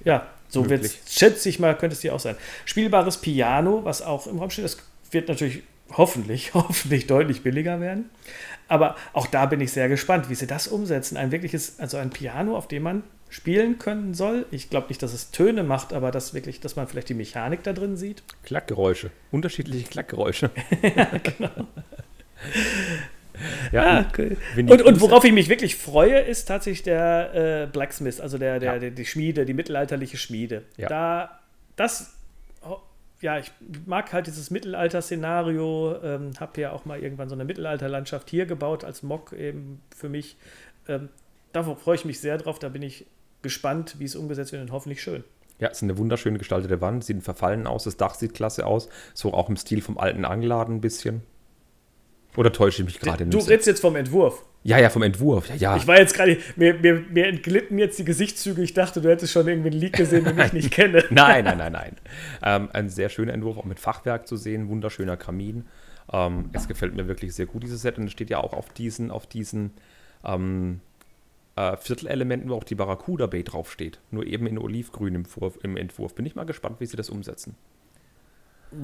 ja, so wird es, schätze ich mal, könnte es hier auch sein. Spielbares Piano, was auch im Raum steht, das wird natürlich hoffentlich, hoffentlich deutlich billiger werden. Aber auch da bin ich sehr gespannt, wie sie das umsetzen. Ein wirkliches, also ein Piano, auf dem man spielen können soll. Ich glaube nicht, dass es Töne macht, aber dass wirklich, dass man vielleicht die Mechanik da drin sieht. Klackgeräusche, unterschiedliche Klackgeräusche. ja, genau. ja, ah, cool. und, und, worauf ich mich wirklich freue, ist tatsächlich der äh, Blacksmith, also der, der, ja. der, die Schmiede, die mittelalterliche Schmiede. Ja. Da, das, ja, ich mag halt dieses Mittelalter-Szenario, ähm, habe ja auch mal irgendwann so eine Mittelalterlandschaft hier gebaut als Mock eben für mich. Ähm, darauf freue ich mich sehr drauf, da bin ich gespannt, wie es umgesetzt wird und hoffentlich schön. Ja, es ist eine wunderschöne gestaltete Wand, sieht verfallen aus, das Dach sieht klasse aus, so auch im Stil vom alten Angladen ein bisschen. Oder täusche ich mich gerade nicht? Du redest jetzt vom Entwurf. Ja, ja, vom Entwurf, ja, ja. Ich war jetzt gerade, mir, mir, mir entglitten jetzt die Gesichtszüge. Ich dachte, du hättest schon irgendwie einen Leak gesehen, den ich nicht kenne. nein, nein, nein, nein. Ähm, ein sehr schöner Entwurf, auch mit Fachwerk zu sehen, wunderschöner Kamin. Ähm, es gefällt mir wirklich sehr gut, dieses Set. Und es steht ja auch auf diesen, auf diesen ähm, äh, Viertelelementen, wo auch die Barracuda Bay draufsteht. Nur eben in Olivgrün im, im, Entwurf. Bin ich mal gespannt, wie sie das umsetzen.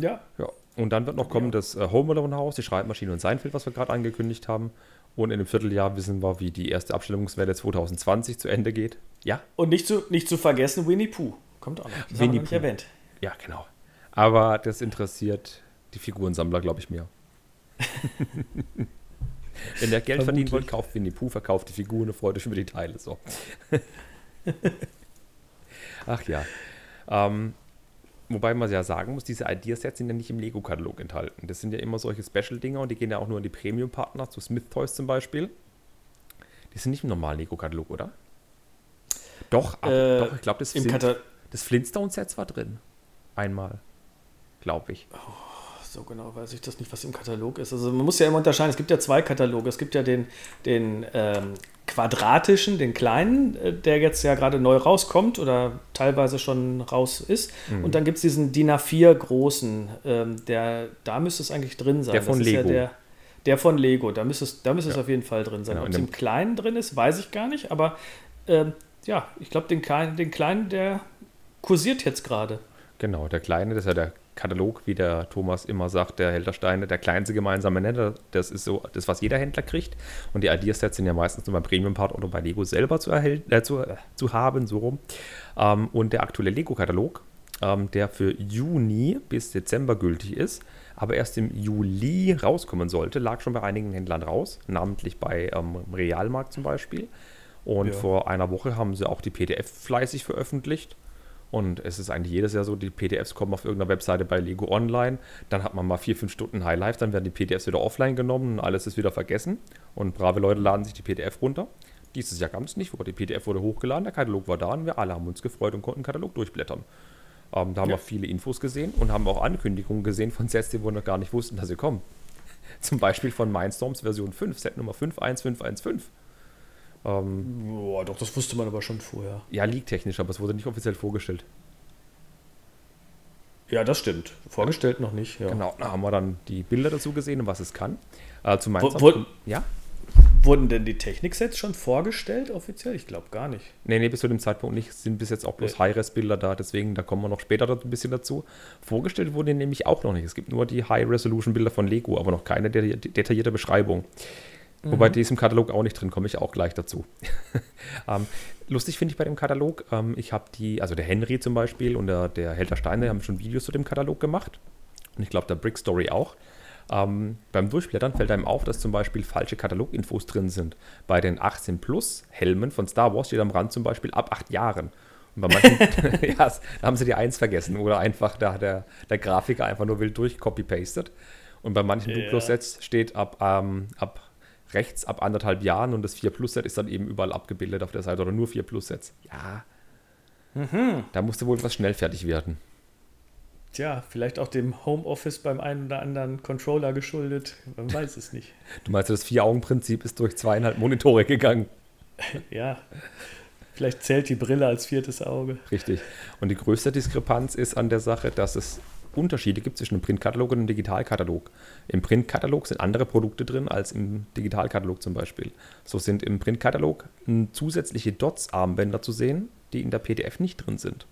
Ja. Ja. Und dann wird noch kommen ja. das äh, Home Alone Haus, die Schreibmaschine und Seinfeld, was wir gerade angekündigt haben. Und in einem Vierteljahr wissen wir, wie die erste Abstellungswelle 2020 zu Ende geht. Ja. Und nicht zu, nicht zu vergessen, Winnie Pooh. Kommt auch noch. Das Winnie haben wir nicht erwähnt. Ja, genau. Aber das interessiert die Figurensammler, glaube ich, mehr. Wenn der Geld verdienen wollt, kauft Winnie Pooh, verkauft die Figuren und freut euch über die Teile. So. Ach ja. Ähm, wobei man ja sagen muss, diese Ideasets sind ja nicht im Lego-Katalog enthalten. Das sind ja immer solche Special-Dinger und die gehen ja auch nur an die Premium-Partner, zu Smith Toys zum Beispiel. Die sind nicht im normalen Lego-Katalog, oder? Doch, aber, äh, doch, ich glaube, das, Flint, das Flintstone-Set war drin. Einmal. Glaube ich. Oh so genau weiß ich das nicht, was im Katalog ist. Also man muss ja immer unterscheiden, es gibt ja zwei Kataloge. Es gibt ja den, den ähm, quadratischen, den kleinen, äh, der jetzt ja gerade neu rauskommt oder teilweise schon raus ist. Mhm. Und dann gibt es diesen DIN A4 großen, ähm, der, da müsste es eigentlich drin sein. Der von das Lego. Ja der, der von Lego, da müsste es, da müsste ja. es auf jeden Fall drin sein. Genau, Ob es im kleinen drin ist, weiß ich gar nicht, aber ähm, ja, ich glaube, den kleinen, den kleinen, der kursiert jetzt gerade. Genau, der kleine, das ist ja der Katalog, wie der Thomas immer sagt, der Händler Steine, der kleinste gemeinsame Nenner, das ist so das, was jeder Händler kriegt. Und die Ideasets sind ja meistens nur beim Premium-Part oder bei Lego selber zu, erhält, äh, zu, äh, zu haben, so rum. Ähm, und der aktuelle Lego-Katalog, ähm, der für Juni bis Dezember gültig ist, aber erst im Juli rauskommen sollte, lag schon bei einigen Händlern raus, namentlich bei ähm, Realmarkt zum Beispiel. Und ja. vor einer Woche haben sie auch die PDF fleißig veröffentlicht. Und es ist eigentlich jedes Jahr so, die PDFs kommen auf irgendeiner Webseite bei Lego Online, dann hat man mal vier, fünf Stunden High Life, dann werden die PDFs wieder offline genommen und alles ist wieder vergessen. Und brave Leute laden sich die PDF runter. Dieses Jahr kam es nicht vor. Die PDF wurde hochgeladen, der Katalog war da und wir alle haben uns gefreut und konnten den Katalog durchblättern. Ähm, da haben ja. wir viele Infos gesehen und haben auch Ankündigungen gesehen von Sets, die wir noch gar nicht wussten, dass sie kommen. Zum Beispiel von Mindstorms Version 5, Set Nummer 51515. Ähm, Boah, doch, das wusste man aber schon vorher. Ja, liegt technisch, aber es wurde nicht offiziell vorgestellt. Ja, das stimmt. Vorgestellt noch nicht. Ja. Genau, da haben wir dann die Bilder dazu gesehen und was es kann. Äh, zu wo, wo, ja? Wurden denn die Technik-Sets schon vorgestellt offiziell? Ich glaube gar nicht. Nee, nee, bis zu dem Zeitpunkt nicht. Sind bis jetzt auch bloß nee. High-Res-Bilder da, deswegen, da kommen wir noch später ein bisschen dazu. Vorgestellt wurden die nämlich auch noch nicht. Es gibt nur die High-Resolution-Bilder von Lego, aber noch keine detaillierte Beschreibung. Mhm. Wobei die ist im Katalog auch nicht drin, komme ich auch gleich dazu. ähm, lustig finde ich bei dem Katalog, ähm, ich habe die, also der Henry zum Beispiel und der, der Helter Steine haben schon Videos zu dem Katalog gemacht. Und ich glaube, der Brick Story auch. Ähm, beim Durchblättern fällt einem auf, dass zum Beispiel falsche Kataloginfos drin sind. Bei den 18 Plus Helmen von Star Wars steht am Rand zum Beispiel ab 8 Jahren. Und bei manchen, ja, da haben sie die 1 vergessen oder einfach da der, der Grafiker einfach nur wild durch copy-pastet. Und bei manchen ja. Duplo-Sets steht ab, ähm, ab rechts ab anderthalb Jahren und das 4 Plus Set ist dann eben überall abgebildet auf der Seite oder nur 4 Plus Sets. Ja. Mhm. Da musste wohl was schnell fertig werden. Tja, vielleicht auch dem Homeoffice beim einen oder anderen Controller geschuldet. Man weiß es nicht. Du meinst, das Vier-Augen-Prinzip ist durch zweieinhalb Monitore gegangen? ja. Vielleicht zählt die Brille als viertes Auge. Richtig. Und die größte Diskrepanz ist an der Sache, dass es Unterschiede gibt zwischen einem Printkatalog und einem Digitalkatalog. Im Printkatalog sind andere Produkte drin als im Digitalkatalog zum Beispiel. So sind im Printkatalog zusätzliche Dots-Armbänder zu sehen, die in der PDF nicht drin sind.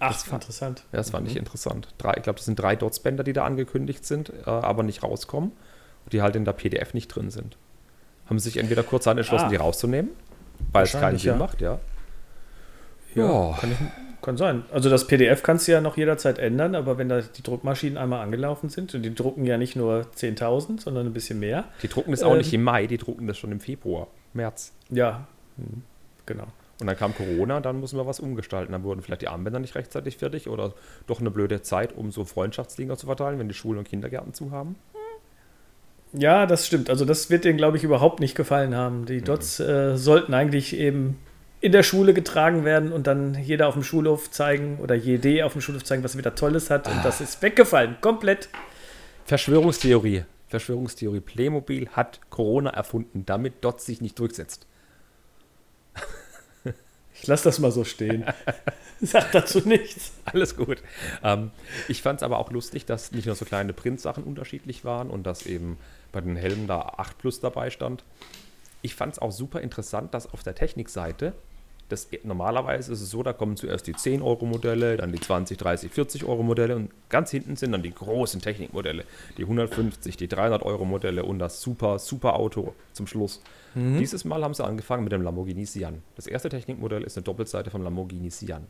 Ach, das fand, interessant. Ja, das fand mhm. ich interessant. Drei, ich glaube, das sind drei Dots-Bänder, die da angekündigt sind, äh, aber nicht rauskommen, die halt in der PDF nicht drin sind. Haben sie sich entweder kurz entschlossen, ah. die rauszunehmen, weil es keinen Sinn ja. macht, ja. Ja, ja. Kann, ich, kann sein. Also das PDF kannst du ja noch jederzeit ändern, aber wenn da die Druckmaschinen einmal angelaufen sind und die drucken ja nicht nur 10.000, sondern ein bisschen mehr. Die drucken das auch ähm, nicht im Mai, die drucken das schon im Februar, März. Ja, hm, genau. Und dann kam Corona, dann mussten wir was umgestalten. Dann wurden vielleicht die Armbänder nicht rechtzeitig fertig oder doch eine blöde Zeit, um so Freundschaftslinger zu verteilen, wenn die Schulen und Kindergärten zu haben. Ja, das stimmt. Also das wird denen, glaube ich, überhaupt nicht gefallen haben. Die mhm. Dots äh, sollten eigentlich eben in der Schule getragen werden und dann jeder auf dem Schulhof zeigen oder jede auf dem Schulhof zeigen, was er wieder Tolles hat. Und das ist weggefallen, komplett. Verschwörungstheorie. Verschwörungstheorie. Playmobil hat Corona erfunden, damit Dots sich nicht durchsetzt. Ich lasse das mal so stehen. Sag dazu nichts. Alles gut. Ähm, ich fand es aber auch lustig, dass nicht nur so kleine Printsachen unterschiedlich waren und dass eben bei den Helmen da 8 Plus dabei stand. Ich fand es auch super interessant, dass auf der Technikseite das, normalerweise ist es so, da kommen zuerst die 10 Euro Modelle, dann die 20, 30, 40 Euro Modelle und ganz hinten sind dann die großen Technikmodelle, die 150, die 300 Euro Modelle und das super, super Auto zum Schluss. Mhm. Dieses Mal haben sie angefangen mit dem Lamborghini Sian. Das erste Technikmodell ist eine Doppelseite vom Lamborghini Sian.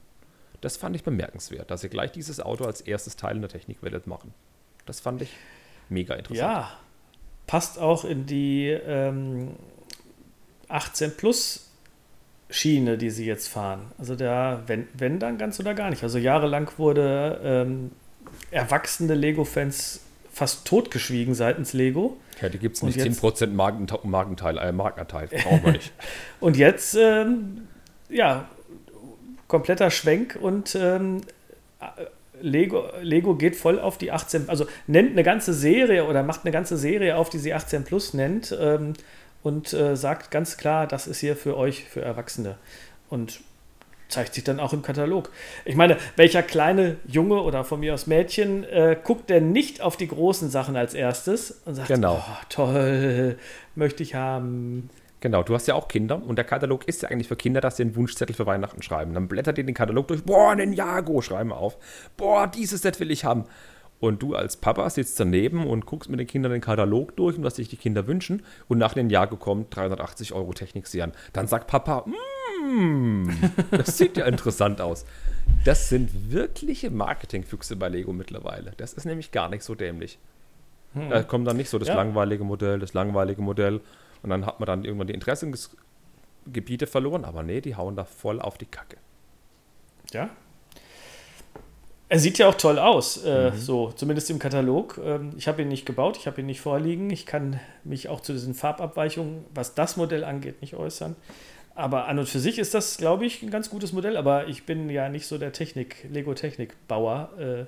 Das fand ich bemerkenswert, dass sie gleich dieses Auto als erstes Teil in der Technikwelle machen. Das fand ich mega interessant. Ja, passt auch in die ähm, 18 Plus Schiene, die sie jetzt fahren. Also da, wenn, wenn dann ganz oder gar nicht. Also jahrelang wurde ähm, erwachsene Lego-Fans fast totgeschwiegen seitens Lego. Ja, die gibt es nicht. Jetzt, 10% Markent Markenteil, äh, Markenanteil. Brauchen wir nicht. und jetzt, ähm, ja, kompletter Schwenk und ähm, Lego, Lego geht voll auf die 18, also nennt eine ganze Serie oder macht eine ganze Serie auf, die sie 18 Plus nennt. Ähm, und äh, sagt ganz klar, das ist hier für euch, für Erwachsene. Und zeigt sich dann auch im Katalog. Ich meine, welcher kleine Junge oder von mir aus Mädchen äh, guckt denn nicht auf die großen Sachen als erstes und sagt, genau. oh, toll, möchte ich haben. Genau, du hast ja auch Kinder und der Katalog ist ja eigentlich für Kinder, dass sie einen Wunschzettel für Weihnachten schreiben. Dann blättert ihr den Katalog durch, boah, einen Jago schreiben wir auf. Boah, dieses Set will ich haben. Und du als Papa sitzt daneben und guckst mit den Kindern den Katalog durch und was sich die Kinder wünschen. Und nach dem Jahr kommt 380 Euro Technik-Sian. Dann sagt Papa, mmm, das sieht ja interessant aus. Das sind wirkliche Marketingfüchse bei Lego mittlerweile. Das ist nämlich gar nicht so dämlich. Hm. Da kommt dann nicht so das ja. langweilige Modell, das langweilige Modell. Und dann hat man dann irgendwann die Interessensgebiete verloren. Aber nee, die hauen da voll auf die Kacke. Ja, er sieht ja auch toll aus, äh, mhm. so zumindest im Katalog. Ähm, ich habe ihn nicht gebaut, ich habe ihn nicht vorliegen. Ich kann mich auch zu diesen Farbabweichungen, was das Modell angeht, nicht äußern. Aber an und für sich ist das, glaube ich, ein ganz gutes Modell. Aber ich bin ja nicht so der Technik, Lego-Technik-Bauer. Äh.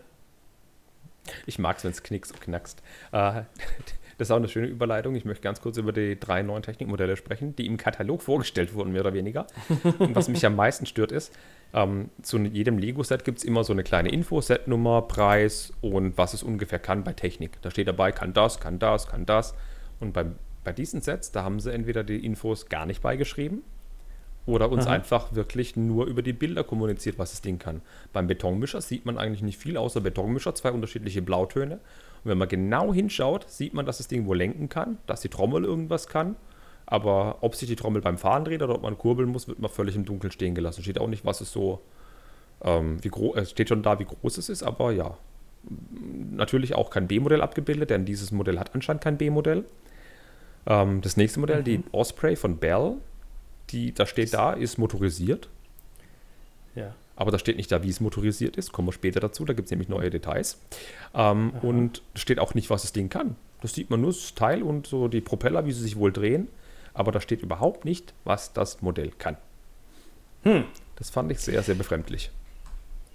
Ich mag es, wenn es knickst und knackst. Äh, das ist auch eine schöne Überleitung. Ich möchte ganz kurz über die drei neuen Technikmodelle sprechen, die im Katalog vorgestellt wurden, mehr oder weniger. Und was mich am meisten stört, ist, ähm, zu jedem Lego-Set gibt es immer so eine kleine Info, Setnummer, Preis und was es ungefähr kann bei Technik. Da steht dabei, kann das, kann das, kann das. Und bei, bei diesen Sets, da haben sie entweder die Infos gar nicht beigeschrieben oder uns Aha. einfach wirklich nur über die Bilder kommuniziert, was das Ding kann. Beim Betonmischer sieht man eigentlich nicht viel außer Betonmischer, zwei unterschiedliche Blautöne und wenn man genau hinschaut, sieht man, dass das Ding wohl lenken kann, dass die Trommel irgendwas kann. Aber ob sich die Trommel beim Fahren dreht oder ob man kurbeln muss, wird man völlig im Dunkeln stehen gelassen. Steht auch nicht, was es so, ähm, wie groß, es steht schon da, wie groß es ist, aber ja. Natürlich auch kein B-Modell abgebildet, denn dieses Modell hat anscheinend kein B-Modell. Ähm, das nächste Modell, mhm. die Osprey von Bell, die da steht da, ist motorisiert. Ja. Aber da steht nicht da, wie es motorisiert ist. Kommen wir später dazu. Da gibt es nämlich neue Details. Ähm, und steht auch nicht, was das Ding kann. Das sieht man nur das Teil und so die Propeller, wie sie sich wohl drehen. Aber da steht überhaupt nicht, was das Modell kann. Hm. Das fand ich sehr, sehr befremdlich.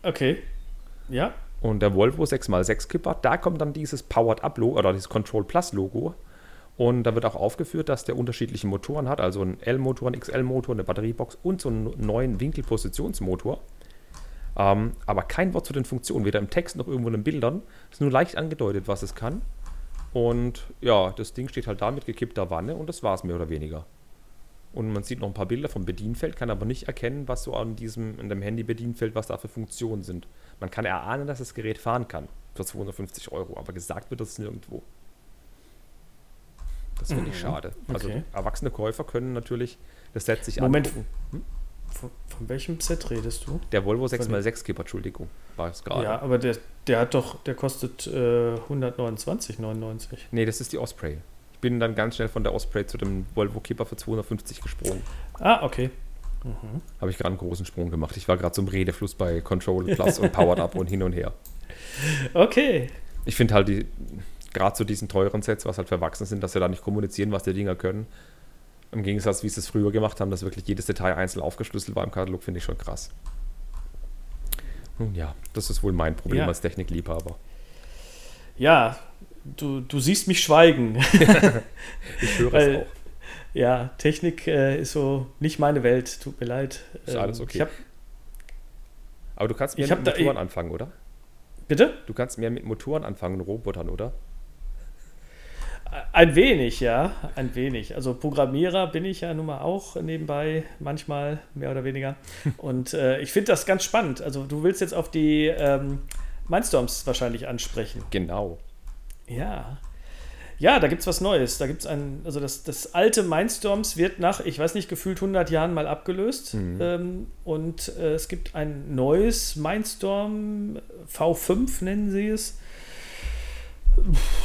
Okay. Ja. Und der Volvo 6x6 Kipper, da kommt dann dieses Powered Up Logo oder dieses Control Plus Logo. Und da wird auch aufgeführt, dass der unterschiedliche Motoren hat, also einen L-Motor, einen XL-Motor, eine Batteriebox und so einen neuen Winkelpositionsmotor. Ähm, aber kein Wort zu den Funktionen, weder im Text noch irgendwo in den Bildern. Es ist nur leicht angedeutet, was es kann. Und ja, das Ding steht halt da mit gekippter Wanne und das war es mehr oder weniger. Und man sieht noch ein paar Bilder vom Bedienfeld, kann aber nicht erkennen, was so an diesem, in dem Handy-Bedienfeld, was da für Funktionen sind. Man kann erahnen, dass das Gerät fahren kann für 250 Euro, aber gesagt wird das nirgendwo. Das finde ich mhm. schade. Also okay. Erwachsene Käufer können natürlich das Set sich Moment. angucken. Hm? Von, welchem Set redest du? Der Volvo 6x6 Kipper, Entschuldigung, war es gerade. Ja, aber der, der hat doch, der kostet äh, 129,99. Nee, das ist die Osprey. Ich bin dann ganz schnell von der Osprey zu dem Volvo Kipper für 250 gesprungen. Ah, okay. Mhm. Habe ich gerade einen großen Sprung gemacht. Ich war gerade zum Redefluss bei Control Plus und Powered Up und hin und her. Okay. Ich finde halt die, gerade zu diesen teuren Sets, was halt für Erwachsene sind, dass sie da nicht kommunizieren, was die Dinger können. Im Gegensatz, wie sie es früher gemacht haben, dass wirklich jedes Detail einzeln aufgeschlüsselt war im Katalog, finde ich schon krass. Nun ja, das ist wohl mein Problem ja. als Technikliebhaber. Ja, du, du siehst mich schweigen. ich höre Weil, es auch. Ja, Technik äh, ist so nicht meine Welt, tut mir leid. Ist alles ähm, okay. Aber du kannst mehr mit Motoren da, anfangen, oder? Bitte? Du kannst mehr mit Motoren anfangen und Robotern, oder? Ein wenig, ja, ein wenig. Also Programmierer bin ich ja nun mal auch nebenbei, manchmal mehr oder weniger. Und äh, ich finde das ganz spannend. Also du willst jetzt auf die ähm, Mindstorms wahrscheinlich ansprechen. Genau. Ja. Ja, da gibt es was Neues. Da gibt es ein, also das, das alte Mindstorms wird nach, ich weiß nicht, gefühlt 100 Jahren mal abgelöst. Mhm. Ähm, und äh, es gibt ein neues Mindstorm V5, nennen sie es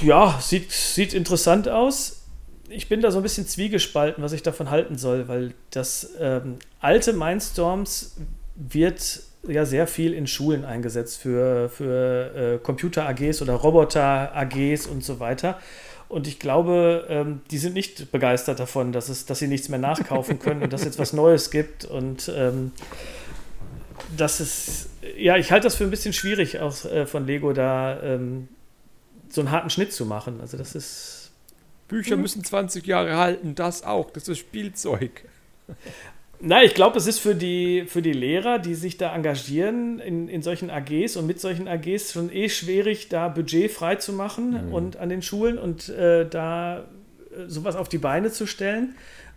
ja, sieht, sieht interessant aus. Ich bin da so ein bisschen zwiegespalten, was ich davon halten soll, weil das ähm, alte Mindstorms wird ja sehr viel in Schulen eingesetzt für, für äh, Computer-AGs oder Roboter-AGs und so weiter. Und ich glaube, ähm, die sind nicht begeistert davon, dass, es, dass sie nichts mehr nachkaufen können und dass es jetzt was Neues gibt. Und ähm, das ist, ja, ich halte das für ein bisschen schwierig auch äh, von Lego da ähm, so einen harten Schnitt zu machen. Also das ist. Bücher müssen 20 Jahre halten, das auch. Das ist Spielzeug. Nein, ich glaube, es ist für die, für die Lehrer, die sich da engagieren in, in solchen AGs und mit solchen AGs schon eh schwierig, da Budget frei zu machen mhm. und an den Schulen und äh, da äh, sowas auf die Beine zu stellen.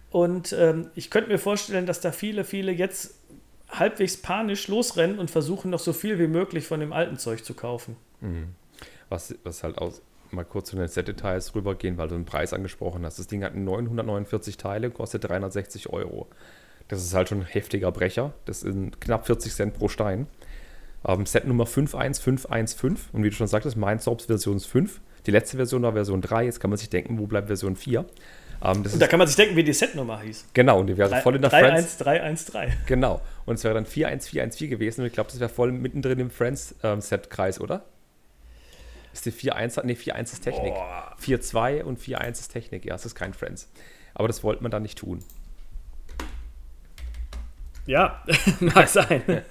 Und ähm, ich könnte mir vorstellen, dass da viele, viele jetzt halbwegs panisch losrennen und versuchen, noch so viel wie möglich von dem alten Zeug zu kaufen. Mhm. Was, was halt aus, mal kurz zu den Set-Details rübergehen, weil du den Preis angesprochen hast. Das Ding hat 949 Teile, kostet 360 Euro. Das ist halt schon ein heftiger Brecher. Das sind knapp 40 Cent pro Stein. Ähm, Set Nummer 51515 und wie du schon sagtest, Mindstorms Version 5. Die letzte Version war Version 3, jetzt kann man sich denken, wo bleibt Version 4. Ähm, und da kann man sich denken, wie die Setnummer hieß. Genau, und die wäre 3, voll in der 3, Friends. 313. Genau, und es wäre dann 41414 gewesen und ich glaube, das wäre voll mittendrin im Friends-Set-Kreis, ähm, oder? Ist die 4.1, nee, 4.1 ist Technik. 4.2 und 4.1 ist Technik, ja, es ist kein Friends. Aber das wollte man dann nicht tun. Ja, mag sein.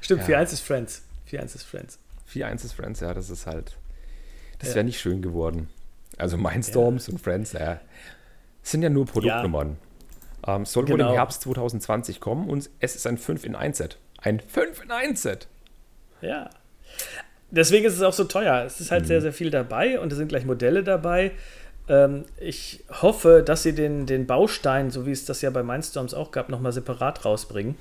Stimmt, ja. 4.1 ist Friends. 4.1 ist Friends. 4.1 ist Friends, ja, das ist halt. Das ja. wäre nicht schön geworden. Also Mindstorms ja. und Friends, ja, sind ja nur Produktnummern. Ja. Ähm, soll genau. wohl im genau. Herbst 2020 kommen und es ist ein 5 in 1 Set. Ein 5 in 1 Set. Ja. Deswegen ist es auch so teuer. Es ist halt mhm. sehr, sehr viel dabei und es sind gleich Modelle dabei. Ähm, ich hoffe, dass sie den, den Baustein, so wie es das ja bei Mindstorms auch gab, nochmal separat rausbringen.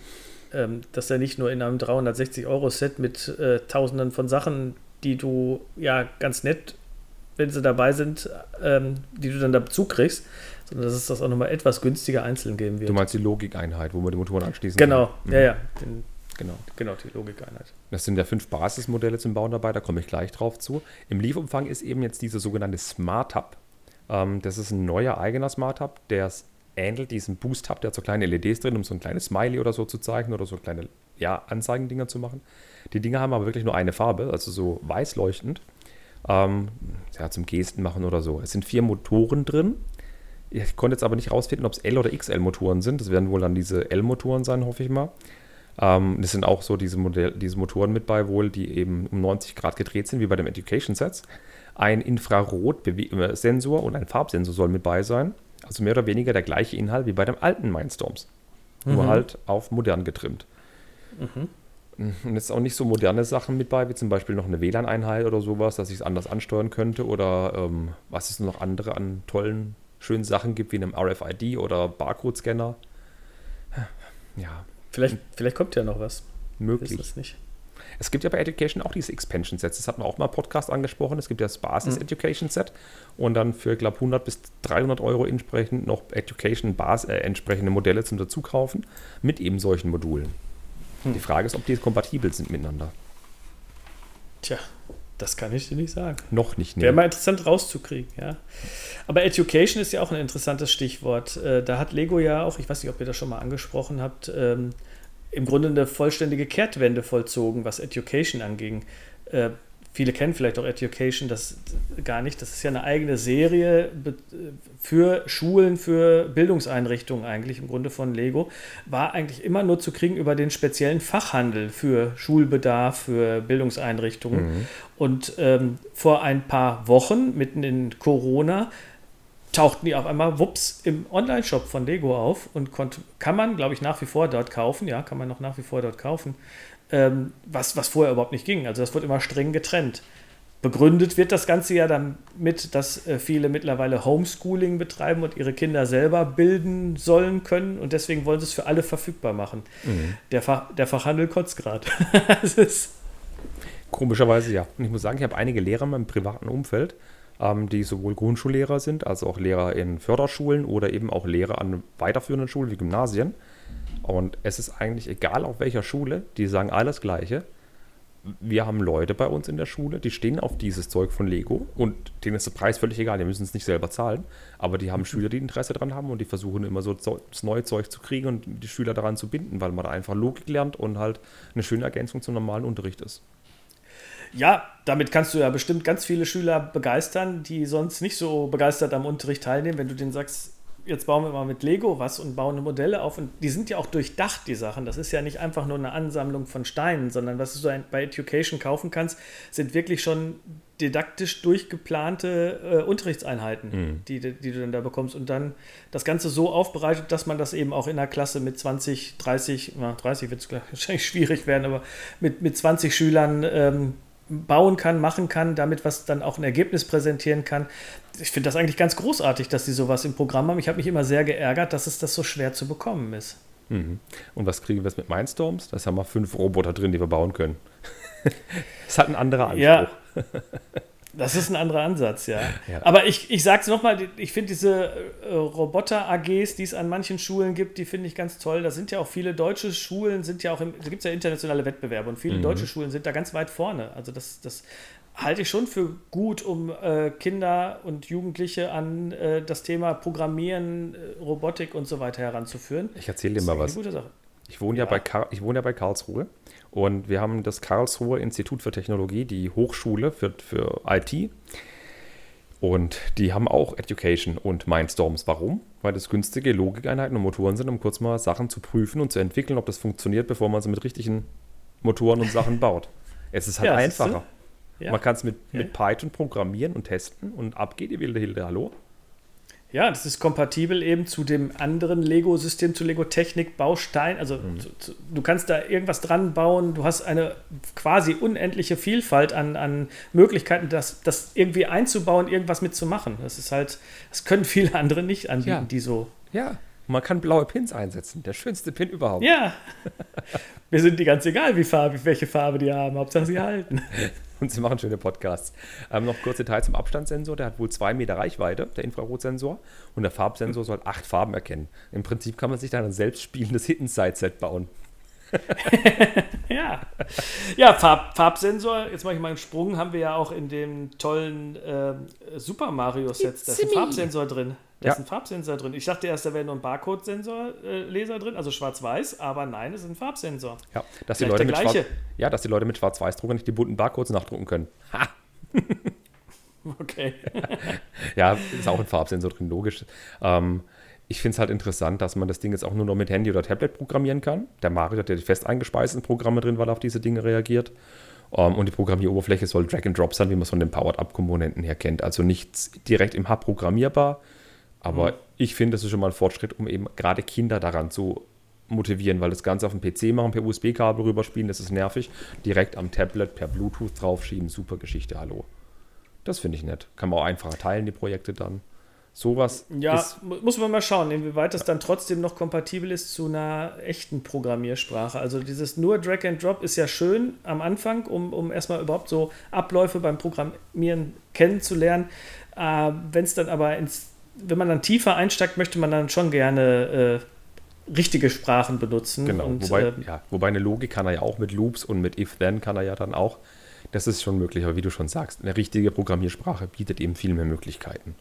Ähm, dass er nicht nur in einem 360-Euro-Set mit äh, Tausenden von Sachen, die du ja ganz nett, wenn sie dabei sind, ähm, die du dann dazu kriegst, sondern dass es das auch nochmal etwas günstiger einzeln geben wird. Du meinst die Logikeinheit, wo man die Motoren anschließen genau. kann? Genau, ja, ja. Den, Genau. Genau, die Logikeinheit. Das sind ja fünf Basismodelle zum Bauen dabei, da komme ich gleich drauf zu. Im Liefumfang ist eben jetzt diese sogenannte Smart Hub. Ähm, das ist ein neuer eigener Smart Hub, der ähnelt diesem Boost Hub, der hat so kleine LEDs drin, um so ein kleines Smiley oder so zu zeichnen oder so kleine ja, Anzeigendinger zu machen. Die Dinger haben aber wirklich nur eine Farbe, also so weiß leuchtend. Ähm, ja, zum Gesten machen oder so. Es sind vier Motoren drin. Ich konnte jetzt aber nicht rausfinden, ob es L- oder XL-Motoren sind. Das werden wohl dann diese L-Motoren sein, hoffe ich mal. Ähm, es sind auch so diese, Modell, diese Motoren mit bei, wohl, die eben um 90 Grad gedreht sind, wie bei dem Education Sets. Ein Infrarot-Sensor und ein Farbsensor soll mit bei sein. Also mehr oder weniger der gleiche Inhalt wie bei dem alten Mindstorms. Mhm. Nur halt auf modern getrimmt. Mhm. Und jetzt auch nicht so moderne Sachen mit bei, wie zum Beispiel noch eine WLAN-Einheit oder sowas, dass ich es anders ansteuern könnte oder ähm, was es noch andere an tollen, schönen Sachen gibt, wie einem RFID oder Barcode-Scanner. Ja. Vielleicht, vielleicht kommt ja noch was. Möglich. Es nicht. Es gibt ja bei Education auch diese Expansion Sets. Das hatten wir auch mal im Podcast angesprochen. Es gibt ja das Basis mhm. Education Set und dann für, glaube 100 bis 300 Euro entsprechend noch Education Bas äh, entsprechende Modelle zum Dazukaufen mit eben solchen Modulen. Hm. Die Frage ist, ob die kompatibel sind miteinander. Tja, das kann ich dir nicht sagen. Noch nicht. Nee. Wäre mal interessant rauszukriegen, ja. Aber Education ist ja auch ein interessantes Stichwort. Äh, da hat Lego ja auch, ich weiß nicht, ob ihr das schon mal angesprochen habt, ähm, im Grunde eine vollständige Kehrtwende vollzogen, was Education anging. Äh, viele kennen vielleicht auch Education, das gar nicht. Das ist ja eine eigene Serie für Schulen, für Bildungseinrichtungen eigentlich im Grunde von Lego. War eigentlich immer nur zu kriegen über den speziellen Fachhandel für Schulbedarf, für Bildungseinrichtungen. Mhm. Und ähm, vor ein paar Wochen, mitten in Corona, tauchten die auf einmal, wups, im Online-Shop von Lego auf und konnt, kann man, glaube ich, nach wie vor dort kaufen. Ja, kann man noch nach wie vor dort kaufen ähm, was, was vorher überhaupt nicht ging. Also das wird immer streng getrennt. Begründet wird das Ganze ja damit, dass äh, viele mittlerweile Homeschooling betreiben und ihre Kinder selber bilden sollen können und deswegen wollen sie es für alle verfügbar machen. Mhm. Der, Fach, der Fachhandel kotzt gerade. Komischerweise ja. Und ich muss sagen, ich habe einige Lehrer in meinem privaten Umfeld, ähm, die sowohl Grundschullehrer sind, als auch Lehrer in Förderschulen oder eben auch Lehrer an weiterführenden Schulen wie Gymnasien. Und es ist eigentlich egal, auf welcher Schule, die sagen alles Gleiche. Wir haben Leute bei uns in der Schule, die stehen auf dieses Zeug von Lego und denen ist der Preis völlig egal, die müssen es nicht selber zahlen. Aber die haben mhm. Schüler, die Interesse daran haben und die versuchen immer so das neue Zeug zu kriegen und die Schüler daran zu binden, weil man da einfach Logik lernt und halt eine schöne Ergänzung zum normalen Unterricht ist. Ja, damit kannst du ja bestimmt ganz viele Schüler begeistern, die sonst nicht so begeistert am Unterricht teilnehmen, wenn du denen sagst, jetzt bauen wir mal mit Lego was und bauen Modelle auf. Und die sind ja auch durchdacht, die Sachen. Das ist ja nicht einfach nur eine Ansammlung von Steinen, sondern was du bei Education kaufen kannst, sind wirklich schon didaktisch durchgeplante äh, Unterrichtseinheiten, mhm. die, die du dann da bekommst. Und dann das Ganze so aufbereitet, dass man das eben auch in der Klasse mit 20, 30, na, 30 wird es wahrscheinlich schwierig werden, aber mit, mit 20 Schülern ähm, bauen kann, machen kann, damit was dann auch ein Ergebnis präsentieren kann. Ich finde das eigentlich ganz großartig, dass sie sowas im Programm haben. Ich habe mich immer sehr geärgert, dass es das so schwer zu bekommen ist. Mhm. Und was kriegen wir jetzt mit Mindstorms? Da haben wir fünf Roboter drin, die wir bauen können. das hat ein anderer Anspruch. Ja. Das ist ein anderer Ansatz, ja. ja. Aber ich, ich sage es nochmal, ich finde diese äh, Roboter-AGs, die es an manchen Schulen gibt, die finde ich ganz toll. Da sind ja auch viele deutsche Schulen, sind ja auch, im, da gibt es ja internationale Wettbewerbe und viele mhm. deutsche Schulen sind da ganz weit vorne. Also das, das halte ich schon für gut, um äh, Kinder und Jugendliche an äh, das Thema Programmieren, äh, Robotik und so weiter heranzuführen. Ich erzähle dir mal was. Ich wohne ja, ja bei Kar ich wohne ja bei Karlsruhe und wir haben das Karlsruher Institut für Technologie, die Hochschule für, für IT. Und die haben auch Education und Mindstorms. Warum? Weil das günstige Logikeinheiten und Motoren sind, um kurz mal Sachen zu prüfen und zu entwickeln, ob das funktioniert, bevor man sie mit richtigen Motoren und Sachen baut. Es ist halt ja, einfacher. Ja. Man kann es mit, ja. mit Python programmieren und testen und ab geht die wilde Hilde. Hallo? Ja, das ist kompatibel eben zu dem anderen Lego-System, zu Lego Technik, Baustein. Also mhm. zu, zu, du kannst da irgendwas dran bauen. Du hast eine quasi unendliche Vielfalt an, an Möglichkeiten, das, das irgendwie einzubauen, irgendwas mitzumachen. Das ist halt, das können viele andere nicht anbieten, ja. die so. Ja, man kann blaue Pins einsetzen. Der schönste Pin überhaupt. Ja. Mir sind die ganz egal, wie Farbe, welche Farbe die haben. Hauptsache sie halten. und sie machen schöne Podcasts. Ähm, noch kurze Details zum Abstandssensor. Der hat wohl zwei Meter Reichweite, der Infrarotsensor. Und der Farbsensor soll acht Farben erkennen. Im Prinzip kann man sich dann ein selbst spielendes Hidden Side Set bauen. ja. Ja, Farb, Farbsensor, jetzt mache ich mal einen Sprung, haben wir ja auch in dem tollen äh, Super Mario Set. Da ist ein Farbsensor drin. Da ja. ist ein Farbsensor drin. Ich dachte erst, da wäre nur ein Barcode-Sensor-Leser äh, drin, also schwarz-weiß, aber nein, es ist ein Farbsensor. Ja, dass die, Leute mit Schwarz, ja, dass die Leute mit Schwarz-Weiß-Drucker nicht die bunten Barcodes nachdrucken können. Ha! okay. ja, ist auch ein Farbsensor drin, logisch. Ähm, ich finde es halt interessant, dass man das Ding jetzt auch nur noch mit Handy oder Tablet programmieren kann. Der Mario hat ja die fest eingespeisten Programme drin, weil er auf diese Dinge reagiert. Um, ähm, und die Programmieroberfläche soll Drag and Drop sein, wie man es von den Powered-Up-Komponenten her kennt. Also nichts direkt im Hub programmierbar, aber mhm. ich finde, das ist schon mal ein Fortschritt, um eben gerade Kinder daran zu motivieren, weil das Ganze auf dem PC machen, per USB-Kabel rüberspielen, das ist nervig. Direkt am Tablet per Bluetooth draufschieben, super Geschichte, hallo. Das finde ich nett. Kann man auch einfacher teilen, die Projekte dann. Sowas. Ja, muss man mal schauen, inwieweit das dann trotzdem noch kompatibel ist zu einer echten Programmiersprache. Also dieses nur Drag and Drop ist ja schön am Anfang, um, um erstmal überhaupt so Abläufe beim Programmieren kennenzulernen. Äh, Wenn es dann aber ins wenn man dann tiefer einsteigt, möchte man dann schon gerne äh, richtige Sprachen benutzen. Genau, und, wobei, äh, ja, wobei eine Logik kann er ja auch mit Loops und mit If-Then kann er ja dann auch. Das ist schon möglich, aber wie du schon sagst, eine richtige Programmiersprache bietet eben viel mehr Möglichkeiten.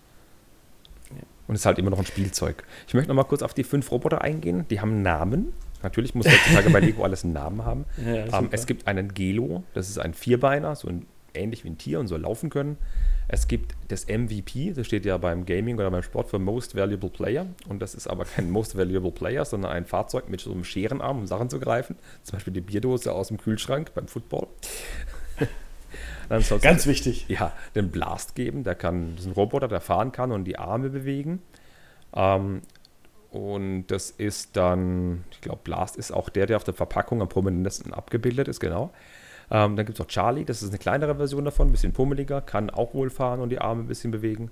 Und ist halt immer noch ein Spielzeug. Ich möchte noch mal kurz auf die fünf Roboter eingehen. Die haben Namen. Natürlich muss heutzutage bei Lego alles einen Namen haben. Ja, ähm, es gibt einen Gelo, das ist ein Vierbeiner, so ein, ähnlich wie ein Tier und soll laufen können. Es gibt das MVP, das steht ja beim Gaming oder beim Sport für Most Valuable Player. Und das ist aber kein Most Valuable Player, sondern ein Fahrzeug mit so einem Scherenarm, um Sachen zu greifen. Zum Beispiel die Bierdose aus dem Kühlschrank beim Football. Dann Ganz wichtig. Ja, den Blast geben. Der kann, das ist ein Roboter, der fahren kann und die Arme bewegen. Ähm, und das ist dann, ich glaube, Blast ist auch der, der auf der Verpackung am prominentesten abgebildet ist, genau. Ähm, dann gibt es auch Charlie, das ist eine kleinere Version davon, ein bisschen pummeliger, kann auch wohl fahren und die Arme ein bisschen bewegen.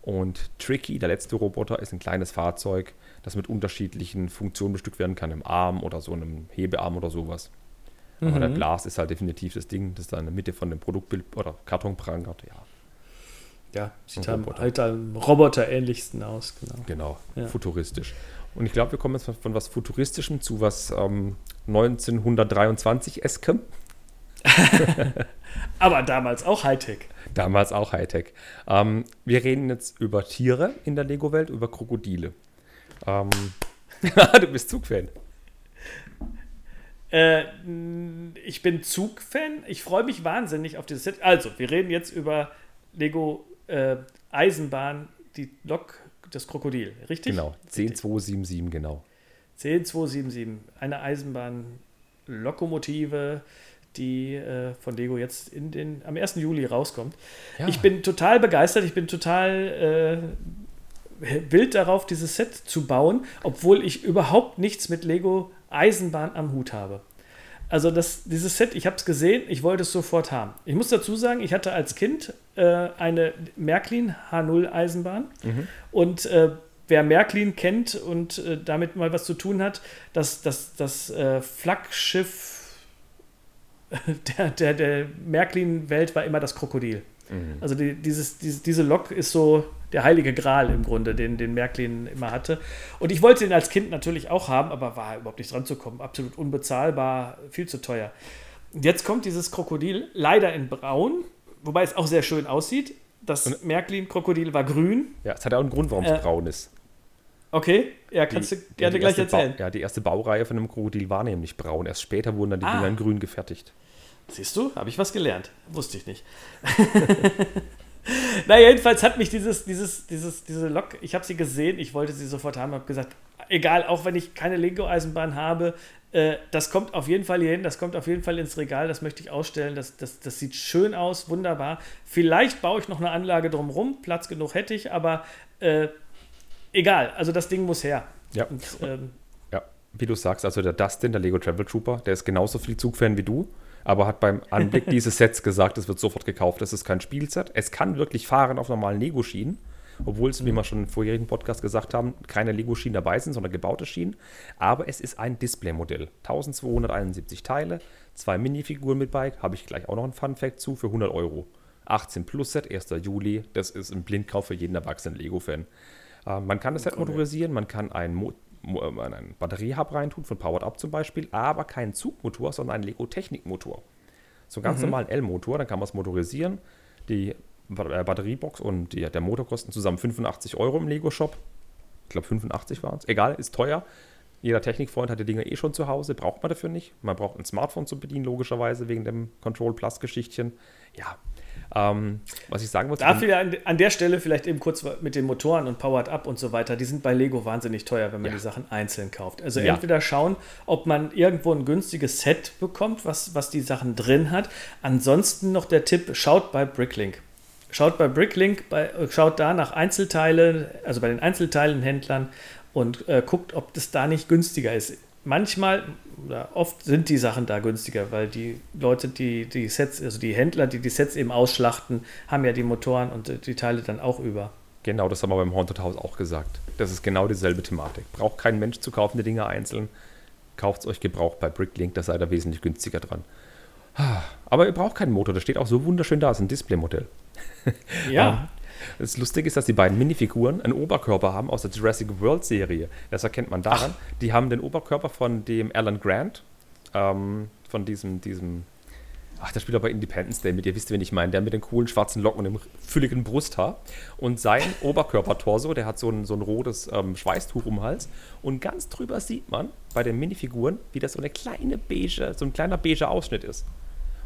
Und Tricky, der letzte Roboter, ist ein kleines Fahrzeug, das mit unterschiedlichen Funktionen bestückt werden kann, im Arm oder so einem Hebearm oder sowas. Mhm. Aber der mhm. Blast ist halt definitiv das Ding, das da in der Mitte von dem Produktbild oder Karton prangert, ja. Ja, sieht halt, halt am Roboter-ähnlichsten aus, genau. Genau, ja. futuristisch. Und ich glaube, wir kommen jetzt von was Futuristischem zu was ähm, 1923-eskem. Aber damals auch Hightech. Damals auch Hightech. Ähm, wir reden jetzt über Tiere in der Lego-Welt, über Krokodile. Ähm, du bist Zugfan. Äh, ich bin Zugfan. Ich freue mich wahnsinnig auf dieses Set. Also, wir reden jetzt über Lego äh, Eisenbahn, die Lok, das Krokodil, richtig? Genau, 10277, genau. 10277, eine Eisenbahn-Lokomotive die äh, von Lego jetzt in den, am 1. Juli rauskommt. Ja. Ich bin total begeistert, ich bin total äh, wild darauf, dieses Set zu bauen, obwohl ich überhaupt nichts mit Lego Eisenbahn am Hut habe. Also das, dieses Set, ich habe es gesehen, ich wollte es sofort haben. Ich muss dazu sagen, ich hatte als Kind äh, eine Märklin H0 Eisenbahn Mhm. und äh, wer Märklin kennt und äh, damit mal was zu tun hat, das, das, das äh, Flaggschiff der, der, der Märklin-Welt war immer das Krokodil. Also die, dieses, dieses, diese Lok ist so der heilige Gral im Grunde, den, den Märklin immer hatte. Und ich wollte ihn als Kind natürlich auch haben, aber war überhaupt nicht dran zu kommen. Absolut unbezahlbar, viel zu teuer. Und jetzt kommt dieses Krokodil, leider in braun, wobei es auch sehr schön aussieht. Das Märklin-Krokodil war grün. Ja, es hat ja auch einen Grund, warum es Äh, braun ist. Okay, ja, kannst Die- du ja, gerne gleich erzählen. Bau, ja, die erste Baureihe von einem Krokodil war nämlich braun. Erst später wurden dann die Ah. Dinger in grün gefertigt. Siehst du, habe ich was gelernt. Wusste ich nicht. Na, jedenfalls hat mich dieses, dieses, dieses, diese Lok, ich habe sie gesehen, ich wollte sie sofort haben, habe gesagt, egal, auch wenn ich keine Lego-Eisenbahn habe, äh, das kommt auf jeden Fall hier hin, das kommt auf jeden Fall ins Regal, das möchte ich ausstellen, das, das, das sieht schön aus, wunderbar. Vielleicht baue ich noch eine Anlage drumherum, Platz genug hätte ich, aber äh, egal, also das Ding muss her. Ja. Und, ähm, Ja, wie du sagst, also der Dustin, der Lego Travel Trooper, der ist genauso viel Zugfan wie du, aber hat beim Anblick dieses Sets gesagt, es wird sofort gekauft. Das ist kein Spielset. Es kann wirklich fahren auf normalen Lego-Schienen, obwohl es, wie wir schon im vorherigen Podcast gesagt haben, keine Lego-Schienen dabei sind, sondern gebaute Schienen. Aber es ist ein Display-Modell. 1271 Teile, zwei Minifiguren mit bei, habe ich gleich auch noch einen Fun-Fact zu, für 100 Euro. 18 Plus Set, 1. Juli, das ist ein Blindkauf für jeden erwachsenen Lego-Fan. Äh, man kann das Set motorisieren, man kann einen, Mo einen Batteriehub reintun, von Powered Up zum Beispiel, aber keinen Zugmotor, sondern einen Lego-Technikmotor. So einen ganz normalen L-Motor, dann kann man es motorisieren. Die äh, Batteriebox und die, der Motor kosten zusammen 85 Euro im Lego-Shop. Ich glaube 85 waren es. Egal, ist teuer. Jeder Technikfreund hat die Dinger eh schon zu Hause, braucht man dafür nicht. Man braucht ein Smartphone zu bedienen, logischerweise, wegen dem Control Plus-Geschichtchen. Ja, ähm, was ich sagen wollte. Dafür an, an der Stelle vielleicht eben kurz mit den Motoren und Powered Up und so weiter. Die sind bei Lego wahnsinnig teuer, wenn man Ja. die Sachen einzeln kauft. Also Ja. entweder schauen, ob man irgendwo ein günstiges Set bekommt, was, was die Sachen drin hat. Ansonsten noch der Tipp, schaut bei Bricklink. Schaut bei Bricklink, bei, äh, schaut da nach Einzelteilen, also bei den Einzelteilenhändlern und äh, guckt, ob das da nicht günstiger ist. Manchmal oder oft sind die Sachen da günstiger, weil die Leute, die die Sets, also die Händler, die die Sets eben ausschlachten, haben ja die Motoren und die Teile dann auch über. Genau, das haben wir beim Haunted House auch gesagt. Das ist genau dieselbe Thematik. Braucht kein Mensch zu kaufen, die Dinger einzeln. Kauft es euch gebraucht bei Bricklink, da seid ihr wesentlich günstiger dran. Ah, Aber ihr braucht keinen Motor, das steht auch so wunderschön da, ist ein Displaymodell. Ja, Das Lustige ist, dass die beiden Minifiguren einen Oberkörper haben aus der Jurassic World Serie. Das erkennt man daran. Die haben den Oberkörper von dem Alan Grant, ähm, von diesem, diesem, ach, der spielt aber Independence Day mit, ihr wisst, wen ich meine, der mit den coolen schwarzen Locken und dem fülligen Brusthaar. Und sein Oberkörpertorso, der hat so ein, so ein rotes ähm, Schweißtuch um den Hals. Und ganz drüber sieht man bei den Minifiguren, wie das so eine kleine beige, so ein kleiner beige Ausschnitt ist.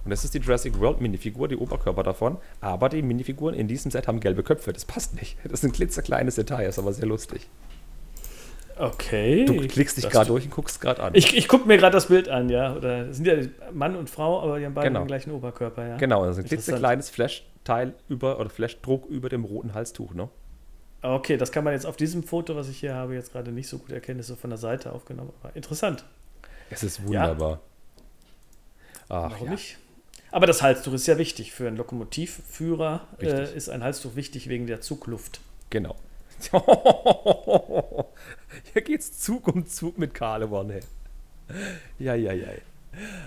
Und das ist die Jurassic World Minifigur, die Oberkörper davon. Aber die Minifiguren in diesem Set haben gelbe Köpfe. Das passt nicht. Das ist ein klitzekleines Detail, ist aber sehr lustig. okay. Du klickst dich gerade durch und guckst gerade an. Ich, ich gucke mir gerade das Bild an, ja. Oder sind ja Mann und Frau, aber die haben beide Genau. den gleichen Oberkörper, ja. genau, das ist ein klitzekleines Flash-Teil über oder Flashdruck über dem roten Halstuch. Ne? Okay, das kann man jetzt auf diesem Foto, was ich hier habe, jetzt gerade nicht so gut erkennen. Das ist so von der Seite aufgenommen. Aber interessant. Es ist wunderbar. Ach, Warum ja. nicht? Aber das Halstuch ist ja wichtig. Für einen Lokomotivführer äh, ist ein Halstuch wichtig wegen der Zugluft. Genau. Hier geht's Zug um Zug mit Karlemann. Hey. Ja, ja, ja.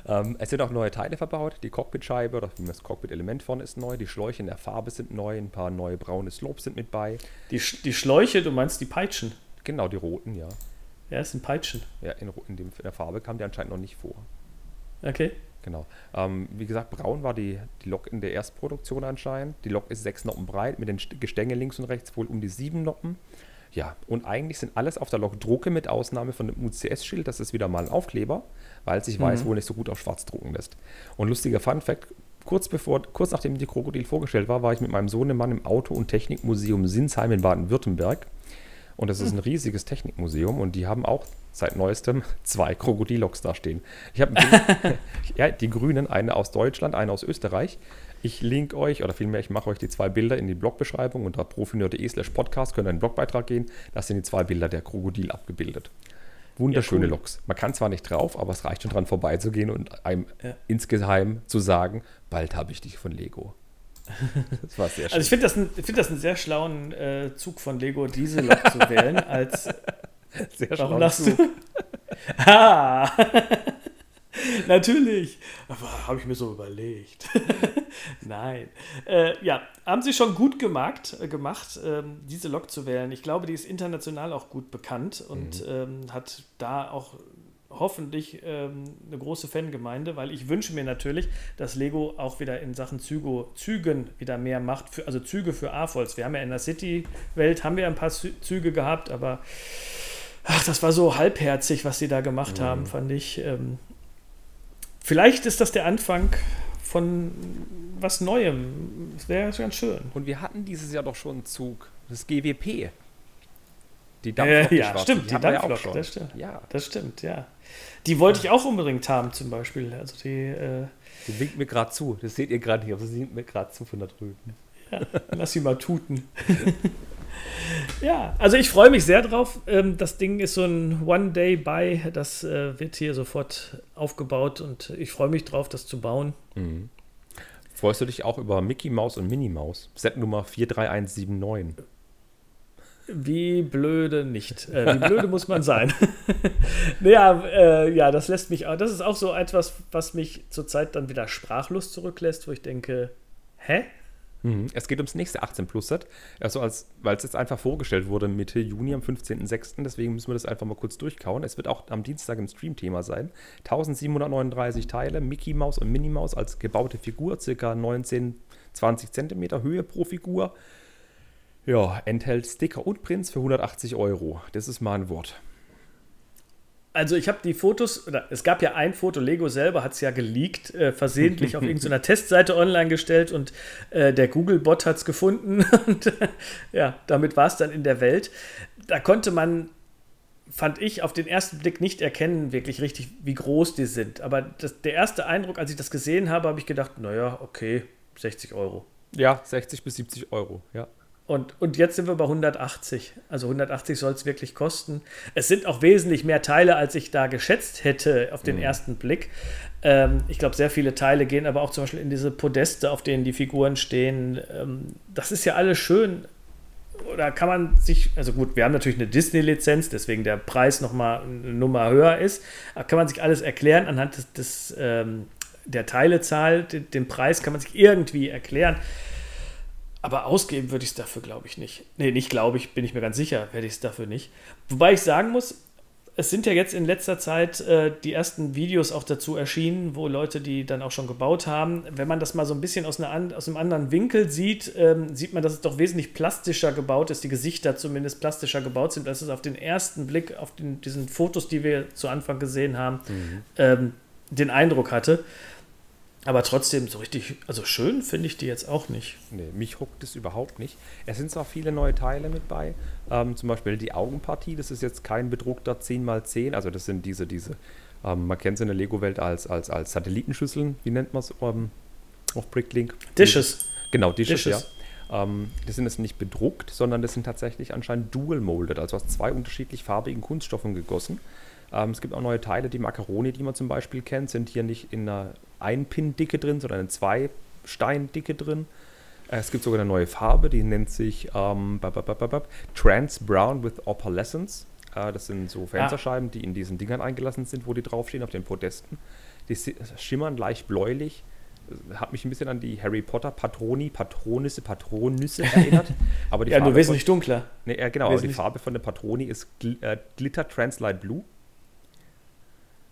Ähm, es sind auch neue Teile verbaut. Die Cockpitscheibe oder das Cockpit-Element vorne ist neu. Die Schläuche in der Farbe sind neu. Ein paar neue braune Slopes sind mit bei. Die, Sch- die Schläuche, du meinst die Peitschen. Genau, die roten, ja. Ja, es sind Peitschen. Ja, in, in, dem, in der Farbe kam die anscheinend noch nicht vor. Okay. Genau. Ähm, wie gesagt, braun war die, die Lok in der Erstproduktion anscheinend. Die Lok ist sechs Noppen breit, mit den St- Gestänge links und rechts wohl um die sieben Noppen. Ja, und eigentlich sind alles auf der Lok Drucke mit Ausnahme von dem UCS-Schild. Das ist wieder mal ein Aufkleber, weil es sich weiß wohl nicht so gut auf schwarz drucken lässt. Und lustiger Fun-Fact: kurz, bevor, kurz nachdem die Krokodil vorgestellt war, war ich mit meinem Sohnemann im Auto- und Technikmuseum Sinsheim in Baden-Württemberg. Und das ist ein riesiges Technikmuseum und die haben auch seit neuestem zwei Krokodilloks da stehen. Ich habe ja, die Grünen, eine aus Deutschland, eine aus Österreich. Ich link euch, oder vielmehr, ich mache euch die zwei Bilder in die Blogbeschreibung unter profineur.de slash podcast, könnt ihr in den Blogbeitrag gehen. Da sind die zwei Bilder der Krokodil abgebildet. Wunderschöne ja, cool. Loks. Man kann zwar nicht drauf, aber es reicht schon dran vorbeizugehen und einem ja. insgeheim zu sagen, bald habe ich dich von Lego. Das war sehr schön. Also ich finde das, ein, find das einen sehr schlauen äh, Zug von Lego, diese Lok zu wählen, als sehr Warum lachst Zug. du? ah! Natürlich. Habe ich mir so überlegt. Nein. Äh, ja, haben sie schon gut gemacht, äh, gemacht ähm, diese Lok zu wählen. Ich glaube, die ist international auch gut bekannt und mhm. ähm, hat da auch hoffentlich ähm, eine große Fangemeinde, weil ich wünsche mir natürlich, dass Lego auch wieder in Sachen Züge, Zügen wieder mehr macht, für, also Züge für AFOLs. Wir haben ja in der City-Welt haben wir ein paar Züge gehabt, aber ach, das war so halbherzig, was sie da gemacht mhm. haben, fand ich. Ähm, vielleicht ist das der Anfang von was Neuem. Das wäre ganz schön. Und wir hatten dieses Jahr doch schon einen Zug, das GWP. Die Dampflok. Äh, ja, stimmt, die, die Dampflok, ja das stimmt. Ja. Das stimmt, ja. Die wollte ich auch unbedingt haben, zum Beispiel. Also die. Äh, die winkt mir gerade zu. Das seht ihr gerade nicht, aber sie winkt mir gerade zu von da drüben. Ja, lass sie mal tuten. ja, also ich freue mich sehr drauf. Ähm, das Ding ist so ein One-Day-Buy. Das äh, wird hier sofort aufgebaut und ich freue mich drauf, das zu bauen. Mhm. Freust du dich auch über Mickey Mouse und Minnie Mouse? Set Nummer 43179. Wie blöde nicht. Äh, wie blöde muss man sein? naja, äh, ja, das lässt mich auch. Das ist auch so etwas, was mich zurzeit dann wieder sprachlos zurücklässt, wo ich denke, hä? Mhm. Es geht ums nächste 18 Plus Set, also als, weil es jetzt einfach vorgestellt wurde Mitte Juni am 15.06. Deswegen müssen wir das einfach mal kurz durchkauen. Es wird auch am Dienstag ein Stream-Thema sein. 1739 Teile, Mickey Mouse und Minnie Mouse als gebaute Figur, circa 19, 20 Zentimeter Höhe pro Figur. Ja, enthält Sticker und Prints für 180 Euro. Das ist mal ein Wort. Also ich habe die Fotos, oder es gab ja ein Foto, Lego selber hat es ja geleakt, äh, versehentlich auf irgendeiner Testseite online gestellt und äh, der Google-Bot hat es gefunden und äh, ja, damit war es dann in der Welt. Da konnte man, fand ich, auf den ersten Blick nicht erkennen, wirklich richtig, wie groß die sind. Aber das, der erste Eindruck, als ich das gesehen habe, habe ich gedacht, naja, okay, 60 Euro. Ja, 60 bis 70 Euro, ja. Und, und jetzt sind wir bei 180. Also 180 soll es wirklich kosten. Es sind auch wesentlich mehr Teile, als ich da geschätzt hätte auf den mhm. ersten Blick. Ähm, ich glaube, sehr viele Teile gehen aber auch zum Beispiel in diese Podeste, auf denen die Figuren stehen. Ähm, das ist ja alles schön. Oder kann man sich, also gut, wir haben natürlich eine Disney-Lizenz, deswegen der Preis nochmal eine Nummer höher ist. Aber kann man sich alles erklären anhand des, des ähm, der Teilezahl, den, den Preis kann man sich irgendwie erklären. Aber ausgeben würde ich es dafür, glaube ich, nicht. Nee, nicht glaube ich, bin ich mir ganz sicher, werde ich es dafür nicht. Wobei ich sagen muss, es sind ja jetzt in letzter Zeit äh, die ersten Videos auch dazu erschienen, wo Leute die dann auch schon gebaut haben. Wenn man das mal so ein bisschen aus, einer, aus einem anderen Winkel sieht, ähm, sieht man, dass es doch wesentlich plastischer gebaut ist, die Gesichter zumindest plastischer gebaut sind, als es auf den ersten Blick, auf den, diesen Fotos, die wir zu Anfang gesehen haben, mhm. ähm, den Eindruck hatte. Aber trotzdem, so richtig, also schön finde ich die jetzt auch nicht. Nee, mich huckt es überhaupt nicht. Es sind zwar viele neue Teile mit bei, ähm, zum Beispiel die Augenpartie, das ist jetzt kein bedruckter 10x10, also das sind diese, diese, ähm, man kennt es in der Lego-Welt als, als, als Satellitenschüsseln, wie nennt man es ähm, auf Bricklink? Dishes. Genau, Dishes, Dishes. ja. Ähm, das sind jetzt nicht bedruckt, sondern das sind tatsächlich anscheinend dual-molded, also aus zwei unterschiedlich farbigen Kunststoffen gegossen. Ähm, es gibt auch neue Teile, die Macaroni, die man zum Beispiel kennt, sind hier nicht in einer Ein-Pin-Dicke drin, sondern in zwei Stein-Dicke drin. Äh, es gibt sogar eine neue Farbe, die nennt sich ähm, Trans Brown with Opalescence. Äh, das sind so Fensterscheiben, ah. die in diesen Dingern eingelassen sind, wo die draufstehen, auf den Podesten. Die schimmern leicht bläulich. Hat mich ein bisschen an die Harry Potter Patroni, Patronisse, Patronüsse erinnert. Aber die ja, Farbe nur wesentlich von, dunkler. Nee, äh, genau, aber die Farbe von der Patroni ist Gl äh, Glitter Translight Blue.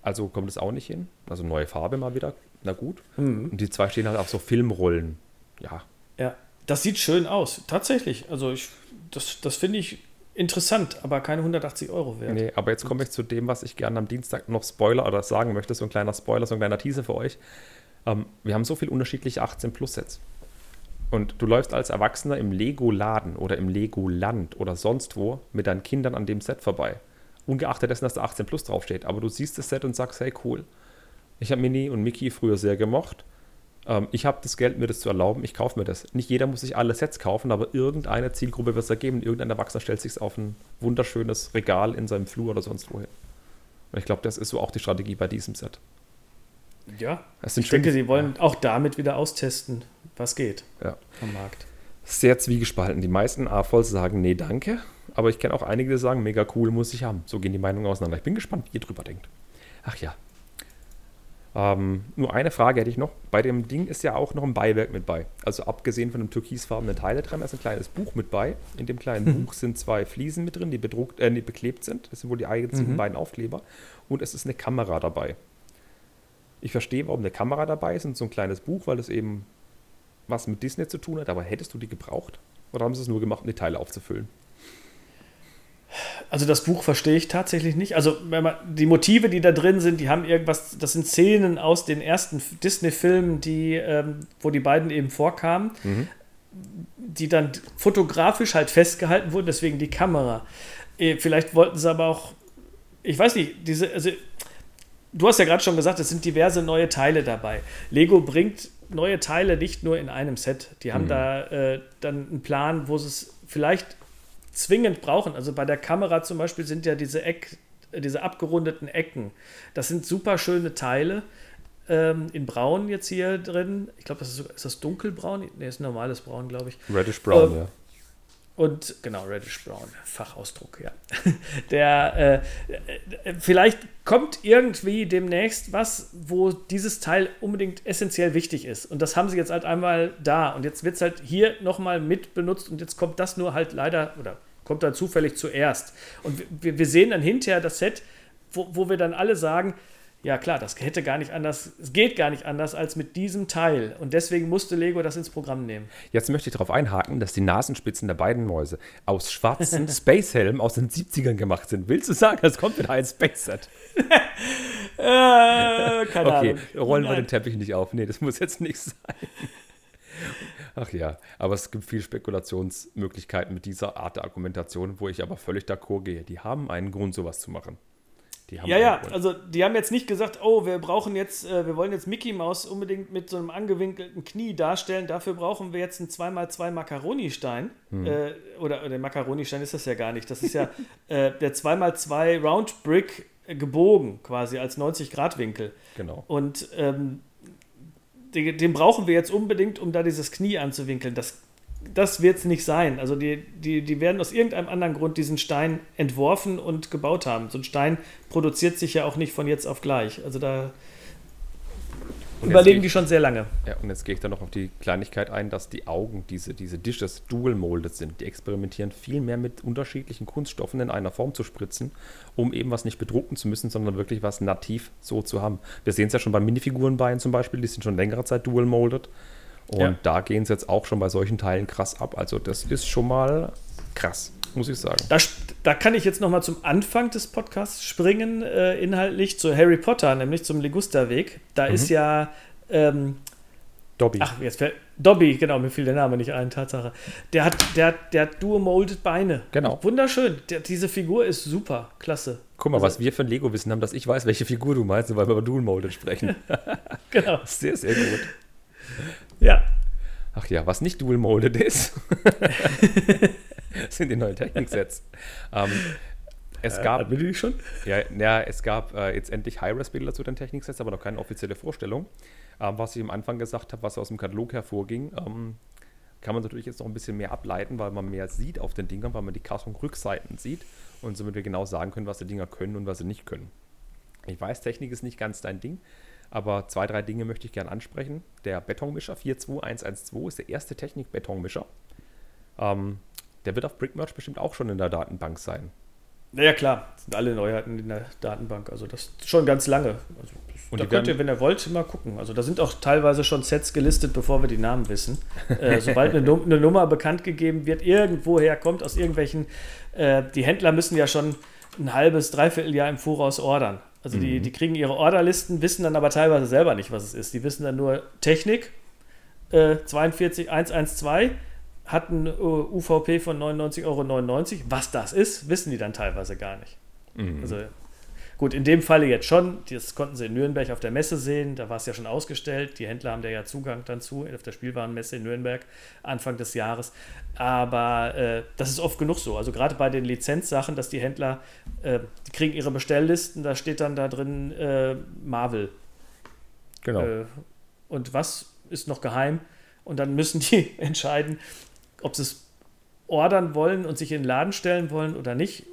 Also kommt es auch nicht hin. Also neue Farbe mal wieder. Na gut. Mhm. Und die zwei stehen halt auf so Filmrollen. Ja. Ja, das sieht schön aus. Tatsächlich. Also ich, das, das finde ich interessant, aber keine 180 Euro wert. Nee, aber jetzt komme ich zu dem, was ich gerne am Dienstag noch Spoiler oder sagen möchte. So ein kleiner Spoiler, so ein kleiner Teaser für euch. Ähm, wir haben so viele unterschiedliche 18 Plus Sets. Und du läufst als Erwachsener im Lego-Laden oder im Lego-Land oder sonst wo mit deinen Kindern an dem Set vorbei ungeachtet dessen, dass da 18 Plus draufsteht. Aber du siehst das Set und sagst, hey, cool. Ich habe Mini und Mickey früher sehr gemocht. Ähm, ich habe das Geld, mir das zu erlauben. Ich kaufe mir das. Nicht jeder muss sich alle Sets kaufen, aber irgendeine Zielgruppe wird es ergeben. Irgendein Erwachsener stellt sich auf ein wunderschönes Regal in seinem Flur oder sonst wohin. Und ich glaube, das ist so auch die Strategie bei diesem Set. Ja, ich denke, sie wollen ja. auch damit wieder austesten, was geht ja. am Markt. Sehr zwiegespalten. Die meisten AFOLs sagen, nee, danke. Aber ich kenne auch einige, die sagen, mega cool, muss ich haben. So gehen die Meinungen auseinander. Ich bin gespannt, wie ihr drüber denkt. Ach ja. Ähm, nur eine Frage hätte ich noch. Bei dem Ding ist ja auch noch ein Beiwerk mit bei. Also abgesehen von dem türkisfarbenen Teile dran, ist ein kleines Buch mit bei. In dem kleinen mhm. Buch sind zwei Fliesen mit drin, die, bedruckt, äh, die beklebt sind. Das sind wohl die einzigen mhm. beiden Aufkleber. Und es ist eine Kamera dabei. Ich verstehe, warum eine Kamera dabei ist und so ein kleines Buch, weil es eben was mit Disney zu tun hat. Aber hättest du die gebraucht? Oder haben sie es nur gemacht, um die Teile aufzufüllen? Also das Buch verstehe ich tatsächlich nicht. Also wenn man, die Motive, die da drin sind, die haben irgendwas, das sind Szenen aus den ersten Disney-Filmen, die, ähm, wo die beiden eben vorkamen, mhm. die dann fotografisch halt festgehalten wurden, deswegen die Kamera. Äh, vielleicht wollten sie aber auch, ich weiß nicht, diese, also du hast ja gerade schon gesagt, es sind diverse neue Teile dabei. Lego bringt neue Teile nicht nur in einem Set. Die haben mhm. da äh, dann einen Plan, wo sie es vielleicht zwingend brauchen. Also bei der Kamera zum Beispiel sind ja diese Eck, diese abgerundeten Ecken. Das sind super schöne Teile. Ähm, in Braun jetzt hier drin. Ich glaube, das ist, ist das dunkelbraun? Ne, ist normales Braun, glaube ich. Reddish Brown, ähm, ja. Und genau, Reddish Brown, Fachausdruck, ja. Der, äh, vielleicht kommt irgendwie demnächst was, wo dieses Teil unbedingt essentiell wichtig ist. Und das haben sie jetzt halt einmal da. Und jetzt wird es halt hier nochmal mit benutzt und jetzt kommt das nur halt leider, oder kommt dann zufällig zuerst. Und wir, wir sehen dann hinterher das Set, wo, wo wir dann alle sagen, ja klar, das hätte gar nicht anders, es geht gar nicht anders als mit diesem Teil. Und deswegen musste Lego das ins Programm nehmen. Jetzt möchte ich darauf einhaken, dass die Nasenspitzen der beiden Mäuse aus schwarzen Spacehelmen aus den 70ern gemacht sind. Willst du sagen, es kommt wieder ein Space-Set? äh, keine okay, Ahnung. rollen Nein. wir den Teppich nicht auf. Nee, das muss jetzt nicht sein. Ach ja, aber es gibt viele Spekulationsmöglichkeiten mit dieser Art der Argumentation, wo ich aber völlig d'accord gehe. Die haben einen Grund, sowas zu machen. ja, ja, Grund. also die haben jetzt nicht gesagt, oh, wir brauchen jetzt, äh, wir wollen jetzt Mickey Mouse unbedingt mit so einem angewinkelten Knie darstellen, dafür brauchen wir jetzt einen 2x2 Macaroni-Stein. Hm. Äh, oder, oder der Macaroni-Stein ist das ja gar nicht. Das ist ja äh, der 2x2 Round Brick gebogen, quasi als 90-Grad-Winkel. Genau. Und ähm, den, den, brauchen wir jetzt unbedingt, um da dieses Knie anzuwinkeln. Das, das wird es nicht sein. Also die, die, die werden aus irgendeinem anderen Grund diesen Stein entworfen und gebaut haben. So ein Stein produziert sich ja auch nicht von jetzt auf gleich. Also da und überlegen die schon sehr lange. Ja, und jetzt gehe ich dann noch auf die Kleinigkeit ein, dass die Augen, diese, diese Dishes, dual-molded sind. Die experimentieren viel mehr mit unterschiedlichen Kunststoffen in einer Form zu spritzen, um eben was nicht bedrucken zu müssen, sondern wirklich was nativ so zu haben. Wir sehen es ja schon bei Minifigurenbeinen zum Beispiel, die sind schon längere Zeit dual-molded. Und ja. da gehen es jetzt auch schon bei solchen Teilen krass ab. Also das ist schon mal krass muss ich sagen. Da, da kann ich jetzt noch mal zum Anfang des Podcasts springen, äh, inhaltlich zu Harry Potter, nämlich zum Ligusterweg. Da mhm. ist ja ähm, Dobby. Ach, jetzt fällt Dobby, genau, mir fiel der Name nicht ein, Tatsache. Der hat, der, der hat dual-molded Beine. Genau. Wunderschön. Der, diese Figur ist super, klasse. Guck mal, also, was wir von Lego wissen haben, dass ich weiß, welche Figur du meinst, weil wir über dual-molded sprechen. genau. Sehr, sehr gut. Ja. Ach ja, was nicht dual-molded ist. sind die neuen Techniksets. ähm, es äh, gab. Wir die schon? Ja, ja es gab äh, jetzt endlich High-Res-Bilder zu den Techniksets, aber noch keine offizielle Vorstellung. Ähm, was ich am Anfang gesagt habe, was aus dem Katalog hervorging, ähm, kann man natürlich jetzt noch ein bisschen mehr ableiten, weil man mehr sieht auf den Dingern, weil man die Karton-Rückseiten sieht und somit wir genau sagen können, was die Dinger können und was sie nicht können. Ich weiß, Technik ist nicht ganz dein Ding, aber zwei, drei Dinge möchte ich gerne ansprechen. Der Betonmischer 42112 ist der erste Technik-Betonmischer. Ähm, der wird auf Brickmerch bestimmt auch schon in der Datenbank sein. Naja, klar, sind alle Neuheiten in der Datenbank. Also das schon ganz lange. Also und da könnt ihr, wenn ihr wollt, mal gucken. Also da sind auch teilweise schon Sets gelistet, bevor wir die Namen wissen. äh, sobald eine, Num eine, Nummer bekannt gegeben wird, irgendwoher kommt, aus irgendwelchen, äh, die Händler müssen ja schon ein halbes, dreiviertel Jahr im Voraus ordern. Also mhm. die, die kriegen ihre Orderlisten, wissen dann aber teilweise selber nicht, was es ist. Die wissen dann nur Technik, äh, 42112 hat ein UVP von 99,99 Euro. Was das ist, wissen die dann teilweise gar nicht. Mhm. Also Gut, in dem Falle jetzt schon. Das konnten sie in Nürnberg auf der Messe sehen. Da war es ja schon ausgestellt. Die Händler haben da ja Zugang dann zu, auf der Spielwarenmesse in Nürnberg Anfang des Jahres. Aber äh, das ist oft genug so. Also gerade bei den Lizenzsachen, dass die Händler, äh, die kriegen ihre Bestelllisten, da steht dann da drin äh, Marvel. Genau. Äh, und was ist noch geheim? Und dann müssen die entscheiden, ob sie es ordern wollen und sich in den Laden stellen wollen oder nicht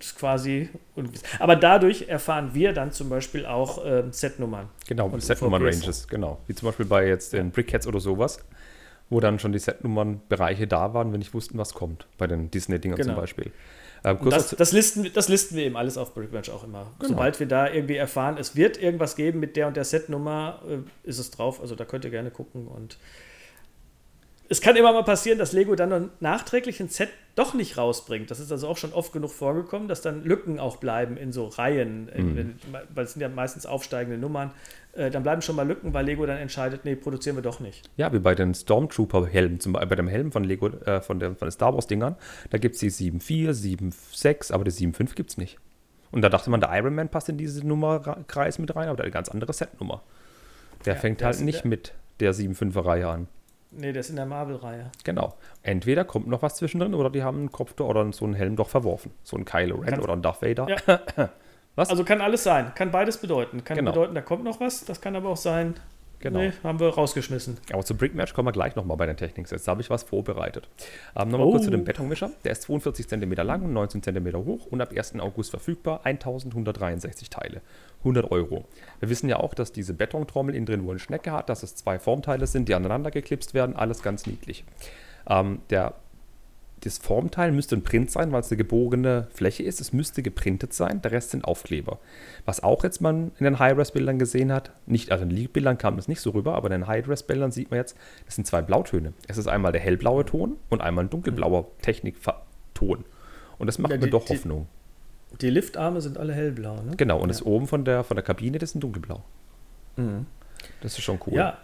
ist quasi ungewiss. Aber dadurch erfahren wir dann zum Beispiel auch äh, Setnummern. Genau, Setnummern-Ranges, genau. Wie zum Beispiel bei jetzt den Brickheads oder sowas, wo dann schon die Setnummern-Bereiche da waren, wenn ich wussten, was kommt. Bei den Disney-Dingern genau. zum Beispiel. Ähm, das, das, listen, das listen wir eben alles auf Brickmatch auch immer. Genau. Sobald wir da irgendwie erfahren, es wird irgendwas geben mit der und der Setnummer, äh, ist es drauf. Also da könnt ihr gerne gucken und es kann immer mal passieren, dass Lego dann nachträglich ein Set doch nicht rausbringt. Das ist also auch schon oft genug vorgekommen, dass dann Lücken auch bleiben in so Reihen, mhm. weil es sind ja meistens aufsteigende Nummern. Äh, dann bleiben schon mal Lücken, weil Lego dann entscheidet, nee, produzieren wir doch nicht. Ja, wie bei den Stormtrooper-Helmen, zum Beispiel bei dem Helm von Lego, äh, von, der, von den Star Wars-Dingern, da gibt es die 7.4, 7.6, aber die 7.5 gibt es nicht. Und da dachte man, der Iron Man passt in diese Nummerkreis mit rein, aber der hat eine ganz andere Setnummer. Der ja, fängt halt nicht mit der 7.5er-Reihe an. Nee, der ist in der Marvel-Reihe. Genau. Entweder kommt noch was zwischendrin oder die haben einen Kopf oder so einen Helm doch verworfen. So ein Kylo Ren Kannst oder ein Darth Vader. Ja. was? Also kann alles sein. Kann beides bedeuten. Kann genau. bedeuten, da kommt noch was. Das kann aber auch sein, Genau. Nee, haben wir rausgeschmissen. Aber zu Brickmatch kommen wir gleich nochmal bei den Techniksets. Da habe ich was vorbereitet. Ähm, nochmal oh. kurz zu dem Betonmischer. Der ist 42 cm lang und 19 cm hoch und ab 1. August verfügbar. 1163 Teile. 100 Euro. Wir wissen ja auch, dass diese Betontrommel innen drin wohl eine Schnecke hat, dass es zwei Formteile sind, die aneinander geklipst werden. Alles ganz niedlich. Ähm, der das Formteil müsste ein Print sein, weil es eine gebogene Fläche ist. Es müsste geprintet sein. Der Rest sind Aufkleber. Was auch jetzt man in den High-Res-Bildern gesehen hat, nicht, also in den League-Bildern kam das nicht so rüber, aber in den High-Res-Bildern sieht man jetzt, das sind zwei Blautöne. Es ist einmal der hellblaue Ton und einmal ein dunkelblauer Technikton. Und das macht ja, die, mir doch Hoffnung. Die, die Liftarme sind alle hellblau, ne? Genau, und ja. das oben von der, von der Kabine, das ist ein dunkelblau. Mhm. Das ist schon cool. Ja,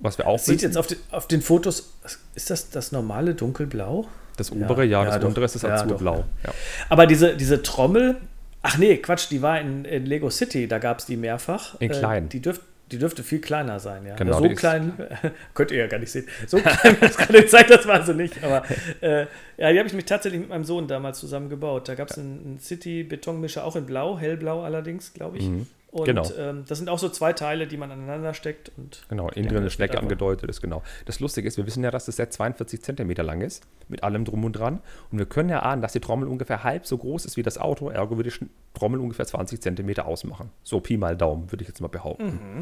was wir auch sieht jetzt auf, die, auf, den Fotos, ist das das normale dunkelblau? Das obere, ja, ja das ja, untere ist das Azurblau. Ja, Aber diese, diese Trommel, ach nee, Quatsch, die war in, in Lego City, da gab es die mehrfach. In klein. Äh, die, dürft, die dürfte viel kleiner sein, ja. Genau, so klein, könnt ihr ja gar nicht sehen. So klein, das gerade zeigt, das war sie nicht. Aber äh, ja, die habe ich mich tatsächlich mit meinem Sohn damals zusammengebaut. Da gab es einen, einen City-Betonmischer, auch in Blau, hellblau allerdings, glaube ich. Mhm. Und genau. ähm, das sind auch so zwei Teile, die man aneinander steckt. Und genau, innen drin eine Schnecke angedeutet ist, genau. Das Lustige ist, wir wissen ja, dass das Set 42 cm lang ist, mit allem drum und dran. Und wir können ja ahnen, dass die Trommel ungefähr halb so groß ist wie das Auto. Ergo würde die Trommel ungefähr 20 cm ausmachen. So Pi mal Daumen, würde ich jetzt mal behaupten. Mhm.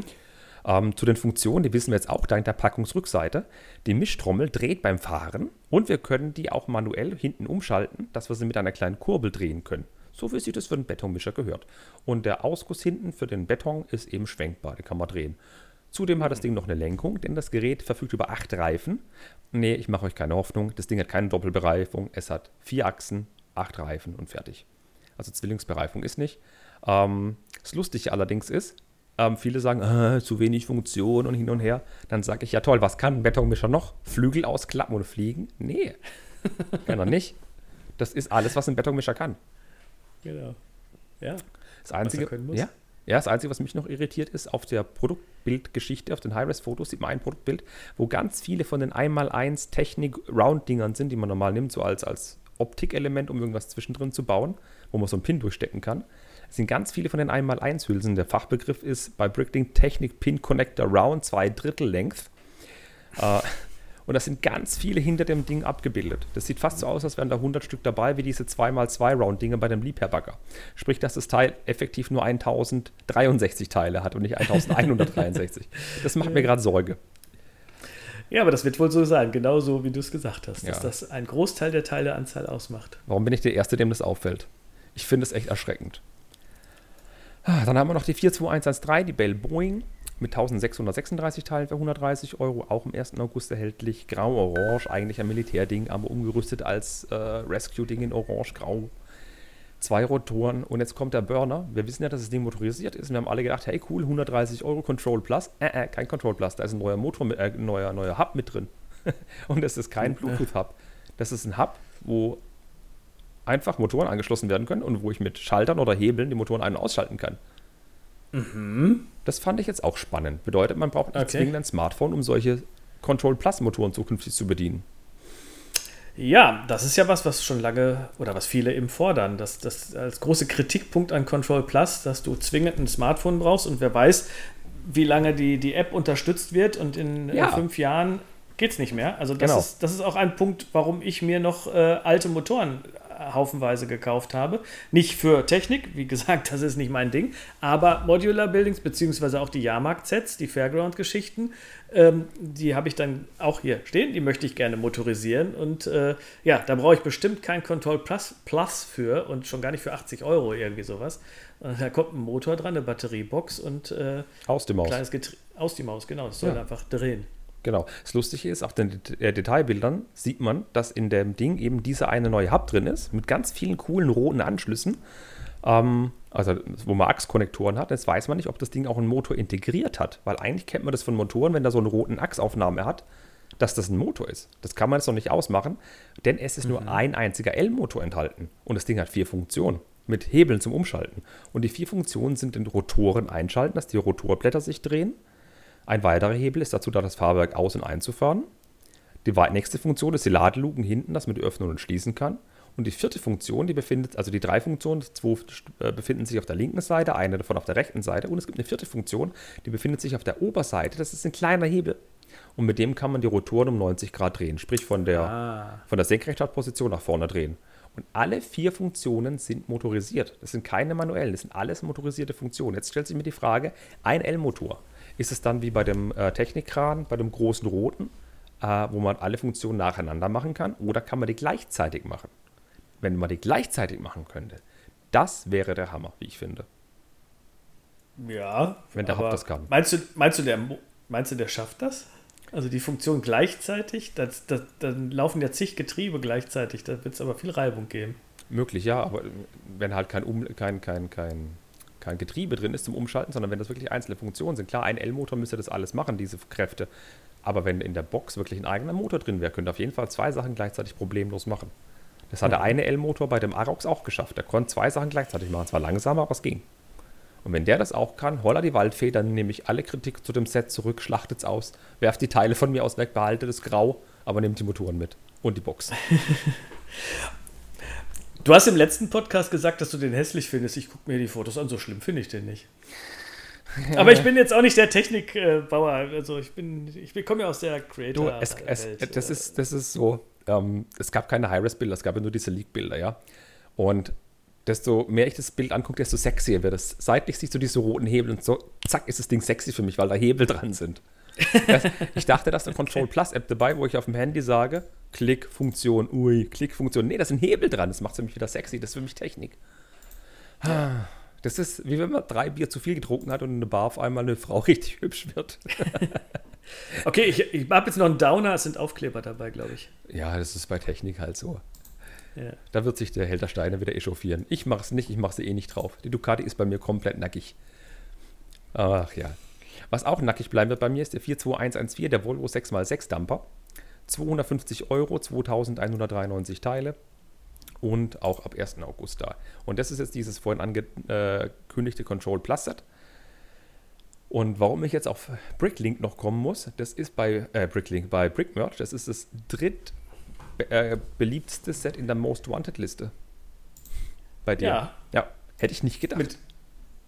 Ähm, zu den Funktionen, die wissen wir jetzt auch dank der Packungsrückseite. Die Mischtrommel dreht beim Fahren und wir können die auch manuell hinten umschalten, dass wir sie mit einer kleinen Kurbel drehen können. So wie sich das für einen Betonmischer gehört. Und der Ausguss hinten für den Beton ist eben schwenkbar, den kann man drehen. Zudem hat das Ding noch eine Lenkung, denn das Gerät verfügt über acht Reifen. Nee, ich mache euch keine Hoffnung, das Ding hat keine Doppelbereifung, es hat vier Achsen, acht Reifen und fertig. Also Zwillingsbereifung ist nicht. Ähm, das Lustige allerdings ist, ähm, viele sagen, äh, zu wenig Funktion und hin und her. Dann sage ich, ja toll, was kann ein Betonmischer noch? Flügel ausklappen und fliegen? Nee, kann er nicht. Das ist alles, was ein Betonmischer kann. Genau. Ja. Das Einzige, ja, ja, das Einzige, was mich noch irritiert ist, auf der Produktbildgeschichte, auf den High-Res-Fotos sieht man ein Produktbild, wo ganz viele von den 1x1 Technik-Round-Dingern sind, die man normal nimmt, so als, als Optikelement, um irgendwas zwischendrin zu bauen, wo man so einen Pin durchstecken kann. Es sind ganz viele von den 1x1-Hülsen. Der Fachbegriff ist bei Bricklink Technik Pin Connector Round, zwei Drittel Length. Äh, und da sind ganz viele hinter dem Ding abgebildet. Das sieht fast so aus, als wären da 100 Stück dabei, wie diese 2x2-Round-Dinge bei dem Liebherr-Bagger. Sprich, dass das Teil effektiv nur 1063 Teile hat und nicht 1163. das macht mir gerade Sorge. Ja, aber das wird wohl so sein, genauso wie du es gesagt hast, dass ja. das ein Großteil der Teileanzahl ausmacht. Warum bin ich der Erste, dem das auffällt? Ich finde es echt erschreckend. Ah, dann haben wir noch die 42113, die Bell Boeing mit 1636 Teilen für 130 Euro, auch am 1. August erhältlich. Grau-Orange, eigentlich ein Militärding, aber umgerüstet als äh, Rescue-Ding in Orange-Grau. Zwei Rotoren und jetzt kommt der Burner. Wir wissen ja, dass das Ding motorisiert ist. Wir haben alle gedacht, hey cool, 130 Euro Control Plus. Äh, äh, kein Control Plus, da ist ein neuer Motor, äh, neuer, neuer Hub mit drin. und das ist kein Bluetooth-Hub. Das ist ein Hub, wo einfach Motoren angeschlossen werden können und wo ich mit Schaltern oder Hebeln die Motoren ein- und ausschalten kann. Mhm. Das fand ich jetzt auch spannend. Bedeutet, man braucht nicht Okay. zwingend ein Smartphone, um solche Control Plus Motoren zukünftig zu bedienen. Ja, das ist ja was, was schon lange oder was viele eben fordern. Das, das als große Kritikpunkt an Control Plus, dass du zwingend ein Smartphone brauchst und wer weiß, wie lange die, die App unterstützt wird und in Ja. fünf Jahren geht es nicht mehr. Also das, Genau. ist, das ist auch ein Punkt, warum ich mir noch äh, alte Motoren haufenweise gekauft habe. Nicht für Technik, wie gesagt, das ist nicht mein Ding, aber Modular Buildings, beziehungsweise auch die Jahrmarkt-Sets, die Fairground-Geschichten, ähm, die habe ich dann auch hier stehen, die möchte ich gerne motorisieren und äh, ja, da brauche ich bestimmt kein Control Plus, Plus für und schon gar nicht für 80 Euro irgendwie sowas. Und da kommt ein Motor dran, eine Batteriebox und äh, Aus dem Maus. kleines Getrie aus die Maus, genau, das soll Ja. einfach drehen. Genau. Das Lustige ist, auf den Det- äh, Detailbildern sieht man, dass in dem Ding eben dieser eine neue Hub drin ist, mit ganz vielen coolen roten Anschlüssen. Ähm, also, wo man Achskonnektoren hat. Jetzt weiß man nicht, ob das Ding auch einen Motor integriert hat, weil eigentlich kennt man das von Motoren, wenn da so einen roten Achsaufnahme hat, dass das ein Motor ist. Das kann man jetzt noch nicht ausmachen, denn es ist nur ein einziger L-Motor enthalten. Und das Ding hat vier Funktionen mit Hebeln zum Umschalten. Und die vier Funktionen sind den Rotoren einschalten, dass die Rotorblätter sich drehen. Ein weiterer Hebel ist dazu da, das Fahrwerk aus- und einzufahren. Die nächste Funktion ist die Ladeluken hinten, dass man die öffnen und schließen kann. Und die vierte Funktion, die befindet, also die drei Funktionen, zwei äh, befinden sich auf der linken Seite, eine davon auf der rechten Seite. Und es gibt eine vierte Funktion, die befindet sich auf der Oberseite. Das ist ein kleiner Hebel. Und mit dem kann man die Rotoren um 90 Grad drehen, sprich von der, Ah. von der Senkrechtstartposition nach vorne drehen. Und alle vier Funktionen sind motorisiert. Das sind keine manuellen, das sind alles motorisierte Funktionen. Jetzt stellt sich mir die Frage, ein L-Motor. Ist es dann wie bei dem äh, Technikkran, bei dem großen roten, äh, wo man alle Funktionen nacheinander machen kann, oder kann man die gleichzeitig machen? Wenn man die gleichzeitig machen könnte, das wäre der Hammer, wie ich finde. Ja, Wenn der Haupt das kann. Meinst du, meinst, du, der, meinst du, der schafft das? Also die Funktion gleichzeitig? Das, das, dann laufen ja zig Getriebe gleichzeitig, da wird es aber viel Reibung geben. Möglich, ja, aber wenn halt kein, um, kein, kein, kein, kein Getriebe drin ist zum Umschalten, sondern wenn das wirklich einzelne Funktionen sind. Klar, ein L-Motor müsste das alles machen, diese Kräfte. Aber wenn in der Box wirklich ein eigener Motor drin wäre, könnte auf jeden Fall zwei Sachen gleichzeitig problemlos machen. Das hat der eine L-Motor bei dem Arox auch geschafft. Der konnte zwei Sachen gleichzeitig machen. Zwar langsamer, aber es ging. Und wenn der das auch kann, holla die Waldfee, dann nehme ich alle Kritik zu dem Set zurück, schlachtet's aus, werft die Teile von mir aus weg, behalte das Grau, aber nehmt die Motoren mit. Und die Box. Du hast im letzten Podcast gesagt, dass du den hässlich findest. Ich gucke mir die Fotos an, so schlimm finde ich den nicht. Aber ich bin jetzt auch nicht der Technikbauer. Also ich bin, ich komme ja aus der Du, Creator. es, es, Welt. das, ist, das ist so, ähm, es gab keine High-Res-Bilder, es gab ja nur diese Leak-Bilder, ja. Und desto mehr ich das Bild angucke, desto sexier wird es. Seitlich siehst du diese roten Hebel und so, zack, ist das Ding sexy für mich, weil da Hebel dran sind. Das, ich dachte, da ist eine Control Plus App dabei, wo ich auf dem Handy sage, Klick, Funktion, ui, Klick, Funktion. Nee, da sind Hebel dran, das macht es für mich wieder sexy, das ist für mich Technik. Das ist wie wenn man drei Bier zu viel getrunken hat und in einer Bar auf einmal eine Frau richtig hübsch wird. Okay, ich, ich habe jetzt noch einen Downer, es sind Aufkleber dabei, glaube ich. Ja, das ist bei Technik halt so. Ja. Da wird sich der Held der Steine wieder echauffieren. Ich mache es nicht, ich mache sie eh nicht drauf. Die Ducati ist bei mir komplett nackig. Ach ja. Was auch nackig bleiben wird bei mir ist der 42114, der Volvo 6x6 Dumper. 250 Euro, 2193 Teile und auch ab 1. August da. Und das ist jetzt dieses vorhin angekündigte Control Plus Set. Und warum ich jetzt auf Bricklink noch kommen muss, das ist bei äh, Bricklink, bei Brickmerch, das ist das dritt äh, beliebteste Set in der Most Wanted Liste. Bei dir. Ja. Ja, hätte ich nicht gedacht. Mit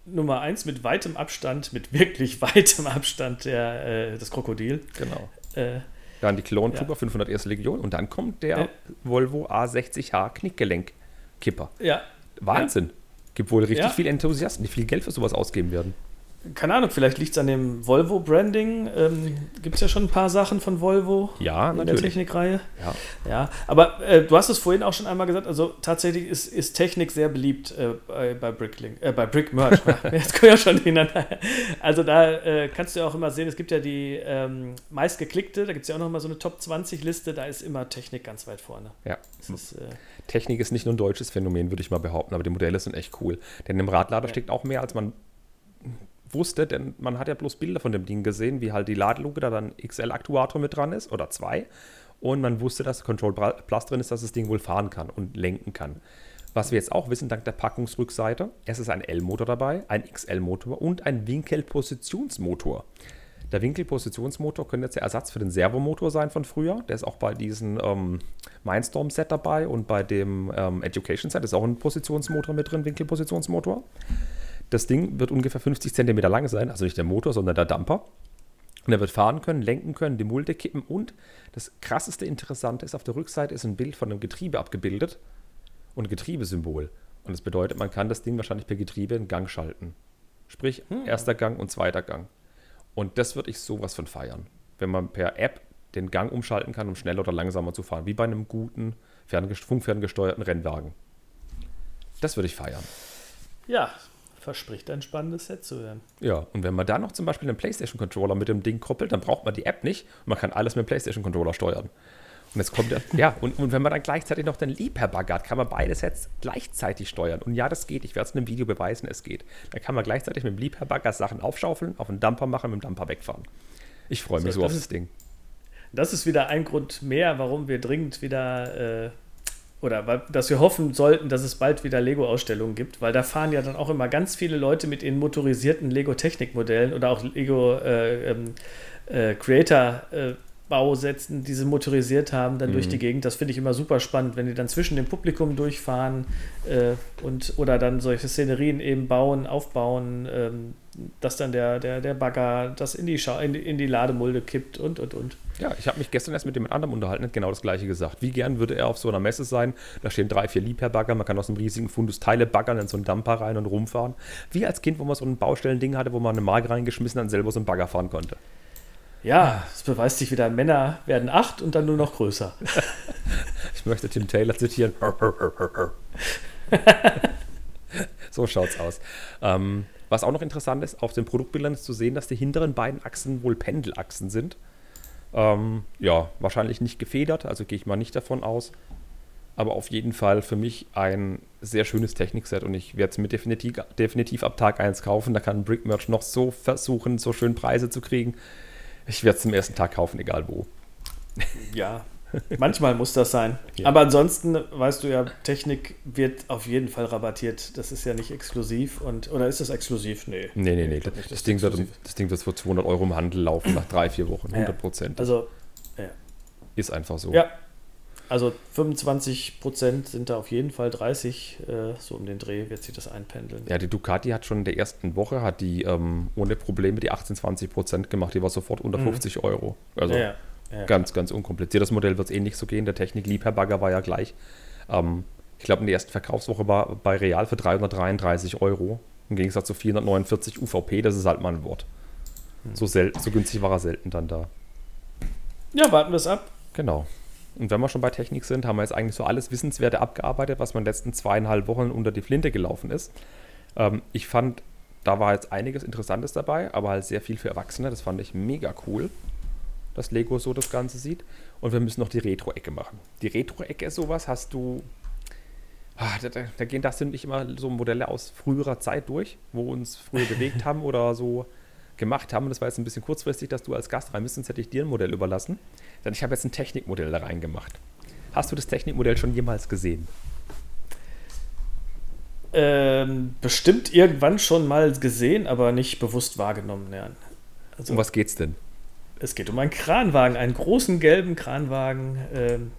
Nummer eins mit weitem Abstand, mit wirklich weitem Abstand der, äh, das Krokodil. genau. Äh, Dann die Clone Ja. Trooper 501. Legion und dann kommt der Ja. Volvo A60H Knickgelenk-Kipper. ja, Wahnsinn. Gibt wohl richtig Ja. viele Enthusiasten, die viel Geld für sowas ausgeben werden. Keine Ahnung, vielleicht liegt es an dem Volvo-Branding. Ähm, Gibt es ja schon ein paar Sachen von Volvo Ja, in der natürlich. Technikreihe. Ja. Ja, aber äh, du hast es vorhin auch schon einmal gesagt, also tatsächlich ist, ist Technik sehr beliebt äh, bei, bei Bricklink, äh, bei Brick Merch. Jetzt kommen ja schon hintereinander. Also da äh, kannst du ja auch immer sehen, es gibt ja die ähm, meistgeklickte, da gibt es ja auch noch mal so eine Top 20 Liste, da ist immer Technik ganz weit vorne. Ja. Ist, äh, Technik ist nicht nur ein deutsches Phänomen, würde ich mal behaupten, aber die Modelle sind echt cool. Denn im Radlader Ja. steckt auch mehr, als man wusste, denn man hat ja bloß Bilder von dem Ding gesehen, wie halt die Ladeluke da dann XL-Aktuator mit dran ist oder zwei Und man wusste, dass Control Plus drin ist, dass das Ding wohl fahren kann und lenken kann. Was wir jetzt auch wissen, dank der Packungsrückseite, es ist ein L-Motor dabei, ein XL-Motor und ein Winkelpositionsmotor. Der Winkelpositionsmotor könnte jetzt der Ersatz für den Servomotor sein von früher. Der ist auch bei diesem ähm, Mindstorm-Set dabei und bei dem ähm, Education-Set ist auch ein Positionsmotor mit drin, Winkelpositionsmotor. Das Ding wird ungefähr 50 cm lang sein, also nicht der Motor, sondern der Dumper. Und er wird fahren können, lenken können, die Mulde kippen und das krasseste Interessante ist, auf der Rückseite ist ein Bild von einem Getriebe abgebildet und Getriebesymbol. Und das bedeutet, man kann das Ding wahrscheinlich per Getriebe in Gang schalten. Sprich, hm. erster Gang und zweiter Gang. Und das würde ich sowas von feiern. Wenn man per App den Gang umschalten kann, um schneller oder langsamer zu fahren. Wie bei einem guten, funkferngesteuerten Rennwagen. Das würde ich feiern. Ja, verspricht ein spannendes Set zu werden. Ja, und wenn man da noch zum Beispiel einen PlayStation-Controller mit dem Ding koppelt, dann braucht man die App nicht und man kann alles mit dem PlayStation-Controller steuern. Und jetzt kommt der, ja, und, und wenn man dann gleichzeitig noch den Liebherr-Bugger hat, kann man beide Sets gleichzeitig steuern. Und ja, das geht. Ich werde es in einem Video beweisen, es geht. Dann kann man gleichzeitig mit dem Liebherr-Bugger Sachen aufschaufeln, auf einen Dumper machen, mit dem Dumper wegfahren. Ich freue mich so, so auf das Ding. Das ist wieder ein Grund mehr, warum wir dringend wieder äh, oder dass wir hoffen sollten, dass es bald wieder Lego-Ausstellungen gibt, weil da fahren ja dann auch immer ganz viele Leute mit ihren motorisierten Lego-Technik-Modellen oder auch Lego äh, ähm, äh, äh, die sie motorisiert haben, dann mhm. durch die Gegend. Das finde ich immer super spannend, wenn die dann zwischen dem Publikum durchfahren äh, und oder dann solche Szenerien eben bauen, aufbauen, ähm, dass dann der, der, der Bagger das in die, Scha in die, in die Lademulde kippt und und und. Ja, ich habe mich gestern erst mit jemand anderem unterhalten, hat genau das gleiche gesagt. Wie gern würde er auf so einer Messe sein? Da stehen drei, vier Liebherr-Bagger, man kann aus einem riesigen Fundus Teile baggern, in so einen Dumper rein und rumfahren. Wie als Kind, wo man so ein Baustellending hatte, wo man eine Mark reingeschmissen hat und selber so einen Bagger fahren konnte. Ja, es beweist sich wieder, Männer werden acht und dann nur noch größer. ich möchte Tim Taylor zitieren. so schaut's aus. Ähm, was auch noch interessant ist, auf den Produktbildern ist zu sehen, dass die hinteren beiden Achsen wohl Pendelachsen sind. Ähm, ja, wahrscheinlich nicht gefedert, also gehe ich mal nicht davon aus. Aber auf jeden Fall für mich ein sehr schönes Technikset und ich werde es mir definitiv, definitiv ab Tag 1 kaufen. Da kann Brickmerch noch so versuchen, so schön Preise zu kriegen. Ich werde es zum ersten Tag kaufen, egal wo. Ja, manchmal muss das sein. Ja. Aber ansonsten, weißt du ja, Technik wird auf jeden Fall rabattiert. Das ist ja nicht exklusiv. Und, oder ist das exklusiv? Nee. Nee, nee, nee. Das, das, Ding wird, das Ding wird für 200 Euro im Handel laufen nach drei, vier Wochen. 100 Prozent. Ja, also, ja. Ist einfach so. Ja, also 25 Prozent sind da auf jeden Fall 30, äh, so um den Dreh wird sich das einpendeln. Ja, die Ducati hat schon in der ersten Woche, hat die ähm, ohne Probleme die 18, 20 Prozent gemacht, die war sofort unter mhm. 50 Euro. Also ja, ja. Ganz, ganz unkompliziert. Das Modell wird es eh nicht so gehen, der Technik-Liebherr-Bagger war ja gleich. Ähm, ich glaube, in der ersten Verkaufswoche war bei Real für 333 Euro. Im Gegensatz zu 449 UVP, das ist halt mal ein Wort. Mhm. So, so günstig war er selten dann da. Ja, warten wir es ab. Genau. Und wenn wir schon bei Technik sind, haben wir jetzt eigentlich so alles Wissenswerte abgearbeitet, was man in den letzten zweieinhalb Wochen unter die Flinte gelaufen ist. Ähm, ich fand, da war jetzt einiges Interessantes dabei, aber halt sehr viel für Erwachsene. Das fand ich mega cool, dass Lego so das Ganze sieht. Und wir müssen noch die Retro-Ecke machen. Die Retro-Ecke ist sowas, hast du. Ah, da, da, da, gehen das sind nicht immer so Modelle aus früherer Zeit durch, wo uns früher bewegt haben oder so gemacht haben. Das war jetzt ein bisschen kurzfristig, dass du als Gast rein bist, sonst hätte ich dir ein Modell überlassen. Denn ich habe jetzt ein Technikmodell da reingemacht. Hast du das Technikmodell schon jemals gesehen? Ähm, bestimmt irgendwann schon mal gesehen, aber nicht bewusst wahrgenommen. Ja. Also, um was geht's denn? Es geht um einen Kranwagen, einen großen gelben Kranwagen, ähm,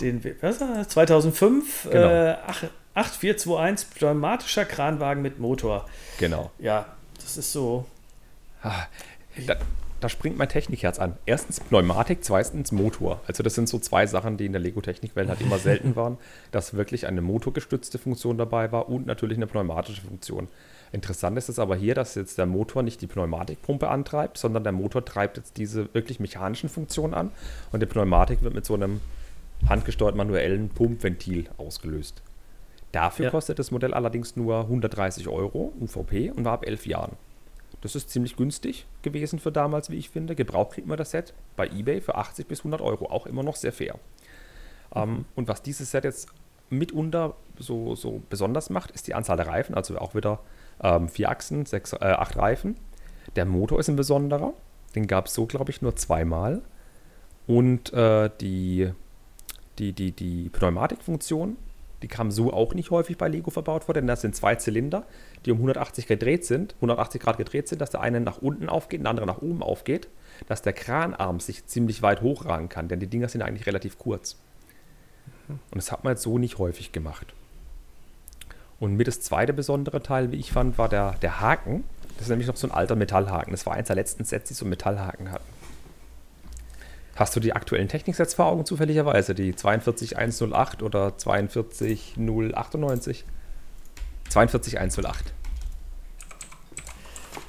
den was war 2005 genau. äh, 8421 pneumatischer Kranwagen mit Motor. Genau. Ja, das ist so. Ah, da, da springt mein Technikherz an. Erstens Pneumatik, zweitens Motor. Also das sind so zwei Sachen, die in der Lego-Technikwelt halt immer selten waren, dass wirklich eine motorgestützte Funktion dabei war und natürlich eine pneumatische Funktion. Interessant ist es aber hier, dass jetzt der Motor nicht die Pneumatikpumpe antreibt, sondern der Motor treibt jetzt diese wirklich mechanischen Funktionen an und die Pneumatik wird mit so einem handgesteuert manuellen Pumpventil ausgelöst. Dafür ja. kostet das Modell allerdings nur 130 Euro UVP und war ab elf Jahren. Das ist ziemlich günstig gewesen für damals, wie ich finde. Gebraucht kriegt man das Set bei eBay für 80 bis 100 Euro, auch immer noch sehr fair. Ähm, mhm. Ähm, und was dieses Set jetzt mitunter so, so besonders macht, ist die Anzahl der Reifen, also auch wieder ähm, vier Achsen, sechs, äh, acht Reifen. Der Motor ist ein besonderer, den gab es so, glaube ich, nur zweimal. Und äh, die, die, die, die Pneumatikfunktion, die kam so auch nicht häufig bei Lego verbaut vor, denn das sind zwei Zylinder, die um 180 gedreht sind, 180 Grad gedreht sind, dass der eine nach unten aufgeht und der andere nach oben aufgeht, dass der Kranarm sich ziemlich weit hochragen kann, denn die Dinger sind eigentlich relativ kurz. Und das hat man jetzt so nicht häufig gemacht. Und mit das zweite besondere Teil, wie ich fand, war der, der Haken. Das ist nämlich noch so ein alter Metallhaken. Das war eins der letzten Sets, die so einen Metallhaken hatten. Hast du die aktuellen Techniksets vor Augen zufälligerweise? Die 42108 oder 42098? 42108.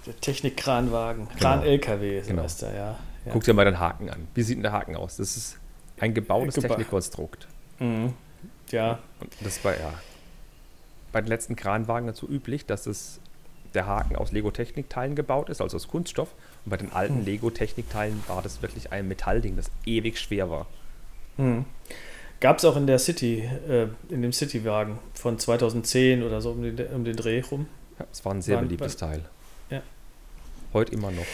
Der Technikkranwagen. Kran-LKW, Genau. heißt er, ja. ja. Guck dir mal den Haken an. Wie sieht denn der Haken aus? Das ist ein gebautes Geba- Technikkonstrukt. Mhm. Ja, Und das war ja bei den letzten Kranwagen dazu üblich, dass es der Haken aus Lego-Technikteilen gebaut ist, also aus Kunststoff. Und bei den alten Hm. Lego-Technikteilen war das wirklich ein Metallding, das ewig schwer war. Gab es auch in der City, äh, in dem Citywagen von 2010 oder so um den, um den Dreh rum. Ja, es war ein sehr Waren- beliebtes Teil. Ja. Heute immer noch.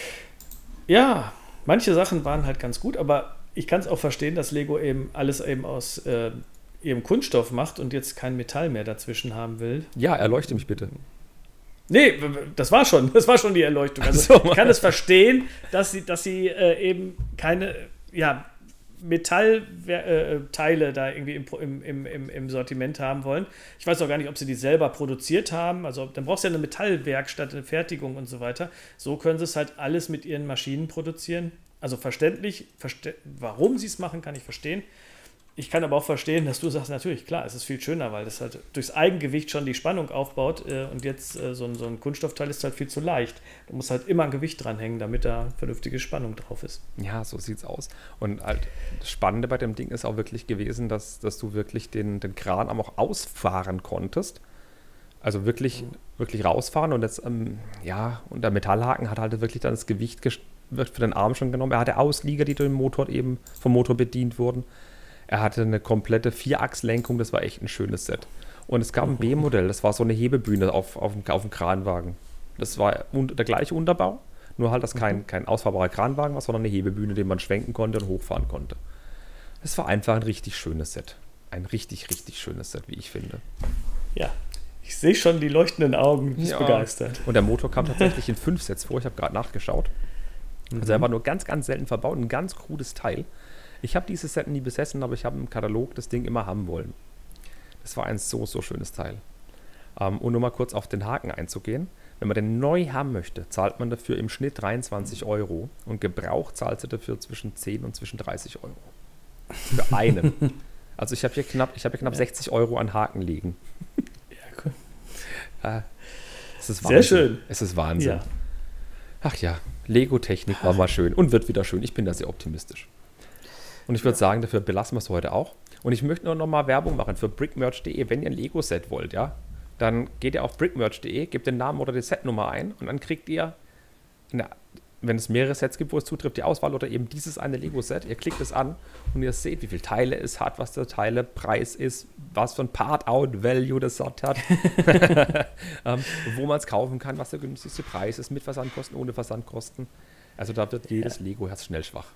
Ja, manche Sachen waren halt ganz gut, aber ich kann es auch verstehen, dass Lego eben alles eben aus äh, ihrem Kunststoff macht und jetzt kein Metall mehr dazwischen haben will. Ja, erleuchte mich bitte. Nee, das war schon, das war schon die Erleuchtung. Also so. ich kann es verstehen, dass sie, dass sie äh, eben keine ja, Metallteile da irgendwie im, im, im, im Sortiment haben wollen. Ich weiß auch gar nicht, ob sie die selber produziert haben. Also dann brauchst du ja eine Metallwerkstatt, eine Fertigung und so weiter. So können sie es halt alles mit ihren Maschinen produzieren. Also verständlich, verste warum sie es machen, kann ich verstehen. Ich kann aber auch verstehen, dass du sagst, natürlich, klar, es ist viel schöner, weil das halt durchs Eigengewicht schon die Spannung aufbaut äh, und jetzt äh, so, ein, so ein Kunststoffteil ist halt viel zu leicht. Du musst halt immer ein Gewicht dranhängen, damit da vernünftige Spannung drauf ist. Ja, so sieht's aus. Und halt das Spannende bei dem Ding ist auch wirklich gewesen, dass, dass du wirklich den, den Kranarm auch ausfahren konntest. Also wirklich, wirklich rausfahren und jetzt, ähm, ja, und der Metallhaken hat halt wirklich dann das Gewicht wird für den Arm schon genommen. Er hatte Auslieger, die durch den Motor eben vom Motor bedient wurden. Er hatte eine komplette Vierachslenkung, das war echt ein schönes Set. Und es gab ein B-Modell, das war so eine Hebebühne auf, auf, dem, auf dem Kranwagen. Das war der gleiche Unterbau, nur halt, dass kein, kein ausfahrbarer Kranwagen war, sondern eine Hebebühne, den man schwenken konnte und hochfahren konnte. Es war einfach ein richtig schönes Set. Ein richtig, richtig schönes Set, wie ich finde. Ja, ich sehe schon die leuchtenden Augen, du bist Ja. begeistert. Und der Motor kam tatsächlich in fünf Sets vor. Ich habe gerade nachgeschaut. Also er war nur ganz, ganz selten verbaut. Ein ganz cooles Teil. Ich habe dieses Set nie besessen, aber ich habe im Katalog das Ding immer haben wollen. Das war ein so, so schönes Teil. Ähm, und nur mal kurz auf den Haken einzugehen. Wenn man den neu haben möchte, zahlt man dafür im Schnitt 23 Euro. Und Gebrauch zahlt sie dafür zwischen 10 und zwischen 30 Euro. Für einen. also ich habe hier knapp, ich habe hier knapp Ja. 60 Euro an Haken liegen. Ja, cool. Äh, es ist Sehr schön. Es ist Wahnsinn. Ja. Ach ja, Lego-Technik war mal schön und wird wieder schön. Ich bin da sehr optimistisch. Und ich würde sagen, dafür belassen wir es heute auch. Und ich möchte nur noch mal Werbung machen für brickmerch.de. Wenn ihr ein Lego-Set wollt, ja, dann geht ihr auf brickmerch.de, gebt den Namen oder die Setnummer ein und dann kriegt ihr, eine, wenn es mehrere Sets gibt, wo es zutrifft, die Auswahl oder eben dieses eine Lego-Set. Ihr klickt es an und ihr seht, wie viele Teile es hat, was der Teilepreis ist, was für ein Part-Out-Value das Set hat, ähm, wo man es kaufen kann, was der günstigste Preis ist, mit Versandkosten, ohne Versandkosten. Also da wird jedes Lego-Herz schnell schwach.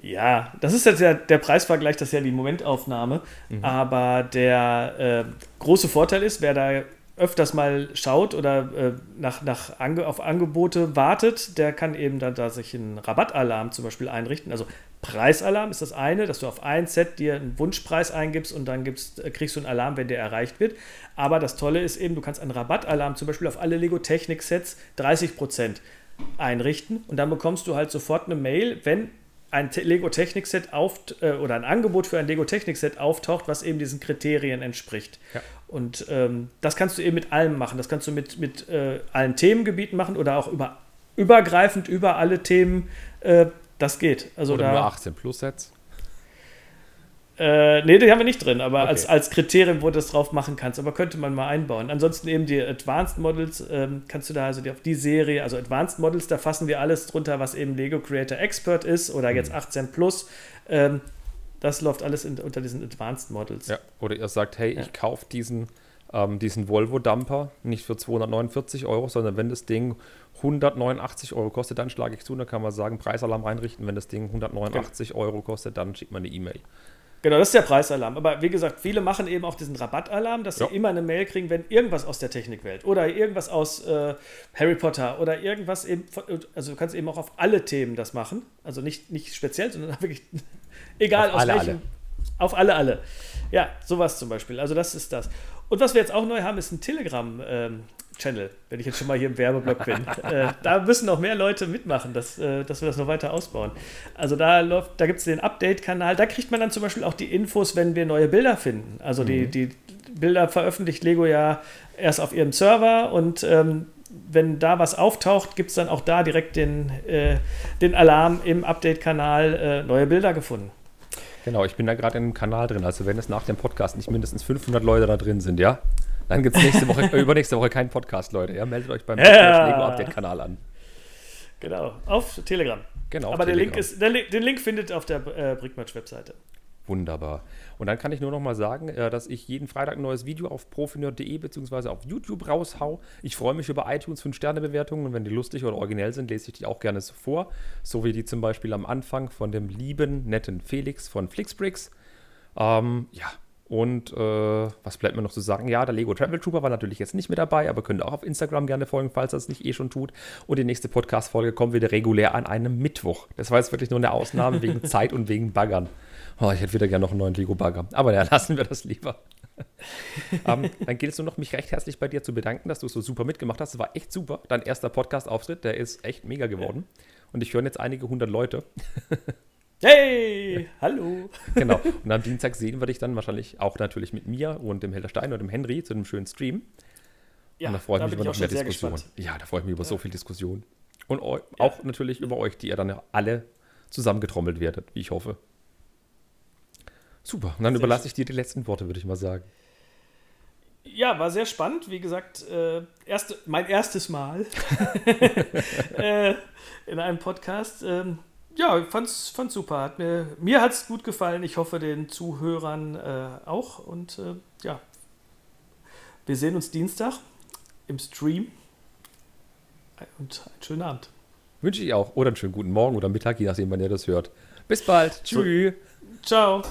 Ja, das ist jetzt ja der Preisvergleich, das ist ja die Momentaufnahme. Aber der äh, große Vorteil ist, wer da öfters mal schaut oder äh, nach, nach Ange auf Angebote wartet, der kann eben dann da sich einen Rabattalarm zum Beispiel einrichten. Also Preisalarm ist das eine, dass du auf ein Set dir einen Wunschpreis eingibst und dann gibst, äh, kriegst du einen Alarm, wenn der erreicht wird. Aber das Tolle ist eben, du kannst einen Rabattalarm zum Beispiel auf alle Lego Technik Sets 30% einrichten und dann bekommst du halt sofort eine Mail, wenn ein Lego Technik Set auf äh, oder ein Angebot für ein Lego Technik Set auftaucht, was eben diesen Kriterien entspricht. Ja. Und ähm, das kannst du eben mit allem machen. Das kannst du mit, mit äh, allen Themengebieten machen oder auch über, übergreifend über alle Themen. Äh, das geht. Also Oder da, nur 18 Plus Sets. Äh, nee, die haben wir nicht drin, aber Okay. als, als Kriterium, wo du das drauf machen kannst. Aber könnte man mal einbauen. Ansonsten eben die Advanced Models ähm, kannst du da also die, auf die Serie, also Advanced Models, da fassen wir alles drunter, was eben Lego Creator Expert ist oder Mhm. jetzt 18 Plus. Ähm, das läuft alles in, unter diesen Advanced Models. Ja. Oder ihr sagt, hey, Ja. ich kaufe diesen ähm, diesen Volvo-Dumper nicht für 249 Euro, sondern wenn das Ding 189 Euro kostet, dann schlage ich zu, dann kann man sagen, Preisalarm einrichten. Wenn das Ding 189 genau. Euro kostet, dann schickt man eine E-Mail. Genau, das ist der Preisalarm. Aber wie gesagt, viele machen eben auch diesen Rabattalarm, dass ja. sie immer eine Mail kriegen, wenn irgendwas aus der Technikwelt oder irgendwas aus äh, Harry Potter oder irgendwas eben, also du kannst eben auch auf alle Themen das machen. Also nicht, nicht speziell, sondern wirklich egal auf aus alle, welchem. Alle. Auf alle, alle. Ja, sowas zum Beispiel. Also das ist das. Und was wir jetzt auch neu haben, ist ein Telegram. Channel, wenn ich jetzt schon mal hier im Werbeblock bin. äh, da müssen noch mehr Leute mitmachen, dass, äh, dass wir das noch weiter ausbauen. Also da läuft, da gibt es den Update-Kanal, da kriegt man dann zum Beispiel auch die Infos, wenn wir neue Bilder finden. Also mhm. die, die Bilder veröffentlicht Lego ja erst auf ihrem Server und ähm, wenn da was auftaucht, gibt es dann auch da direkt den, äh, den Alarm im Update-Kanal äh, neue Bilder gefunden. Genau, ich bin da gerade in einem Kanal drin. Also wenn es nach dem Podcast nicht mindestens 500 Leute da drin sind, ja, dann gibt es nächste Woche, äh, übernächste Woche keinen Podcast, Leute. Ja, meldet euch beim ja. Lego Update Kanal an. Genau, auf Telegram. Genau. Aber der Link ist, der, den Link findet auf der äh, Brickmatch-Webseite. Wunderbar. Und dann kann ich nur noch mal sagen, äh, dass ich jeden Freitag ein neues Video auf profinerd.de bzw. auf YouTube raushau. Ich freue mich über iTunes 5-Sterne-Bewertungen und wenn die lustig oder originell sind, lese ich die auch gerne so vor. So wie die zum Beispiel am Anfang von dem lieben, netten Felix von Flixbricks. Ähm, ja, und äh, was bleibt mir noch zu sagen? Ja, der Lego Travel Trooper war natürlich jetzt nicht mit dabei, aber könnt auch auf Instagram gerne folgen, falls er es nicht eh schon tut. Und die nächste Podcast-Folge kommt wieder regulär an einem Mittwoch. Das war jetzt wirklich nur eine Ausnahme wegen Zeit und wegen Baggern. Oh, ich hätte wieder gerne noch einen neuen Lego-Bagger. Aber ja, lassen wir das lieber. um, ähm, dann gilt es nur noch, mich recht herzlich bei dir zu bedanken, dass du so super mitgemacht hast. Das war echt super. Dein erster Podcast-Auftritt, der ist echt mega geworden. Und ich höre jetzt einige hundert Leute. Hey, hallo. Genau. Und am Dienstag sehen wir dich dann wahrscheinlich auch natürlich mit mir und dem Helder Stein und dem Henry zu einem schönen Stream. Ja, und da freue ich mich über noch mehr Diskussionen. Ja, da freue ich mich über ja. so viel Diskussion. Und auch ja. natürlich über euch, die ihr dann alle zusammengetrommelt werdet, wie ich hoffe. Super. Und dann sehr überlasse ich dir die letzten Worte, würde ich mal sagen. Ja, war sehr spannend. Wie gesagt, äh, erste, mein erstes Mal äh, in einem Podcast. Ähm, ja, fand's, fand's super. Hat mir mir hat es gut gefallen. Ich hoffe, den Zuhörern äh, auch. Und äh, ja, wir sehen uns Dienstag im Stream. Und einen schönen Abend. Wünsche ich auch. Oder einen schönen guten Morgen oder Mittag, je nachdem, wann ihr das hört. Bis bald. Tschüss. Ciao.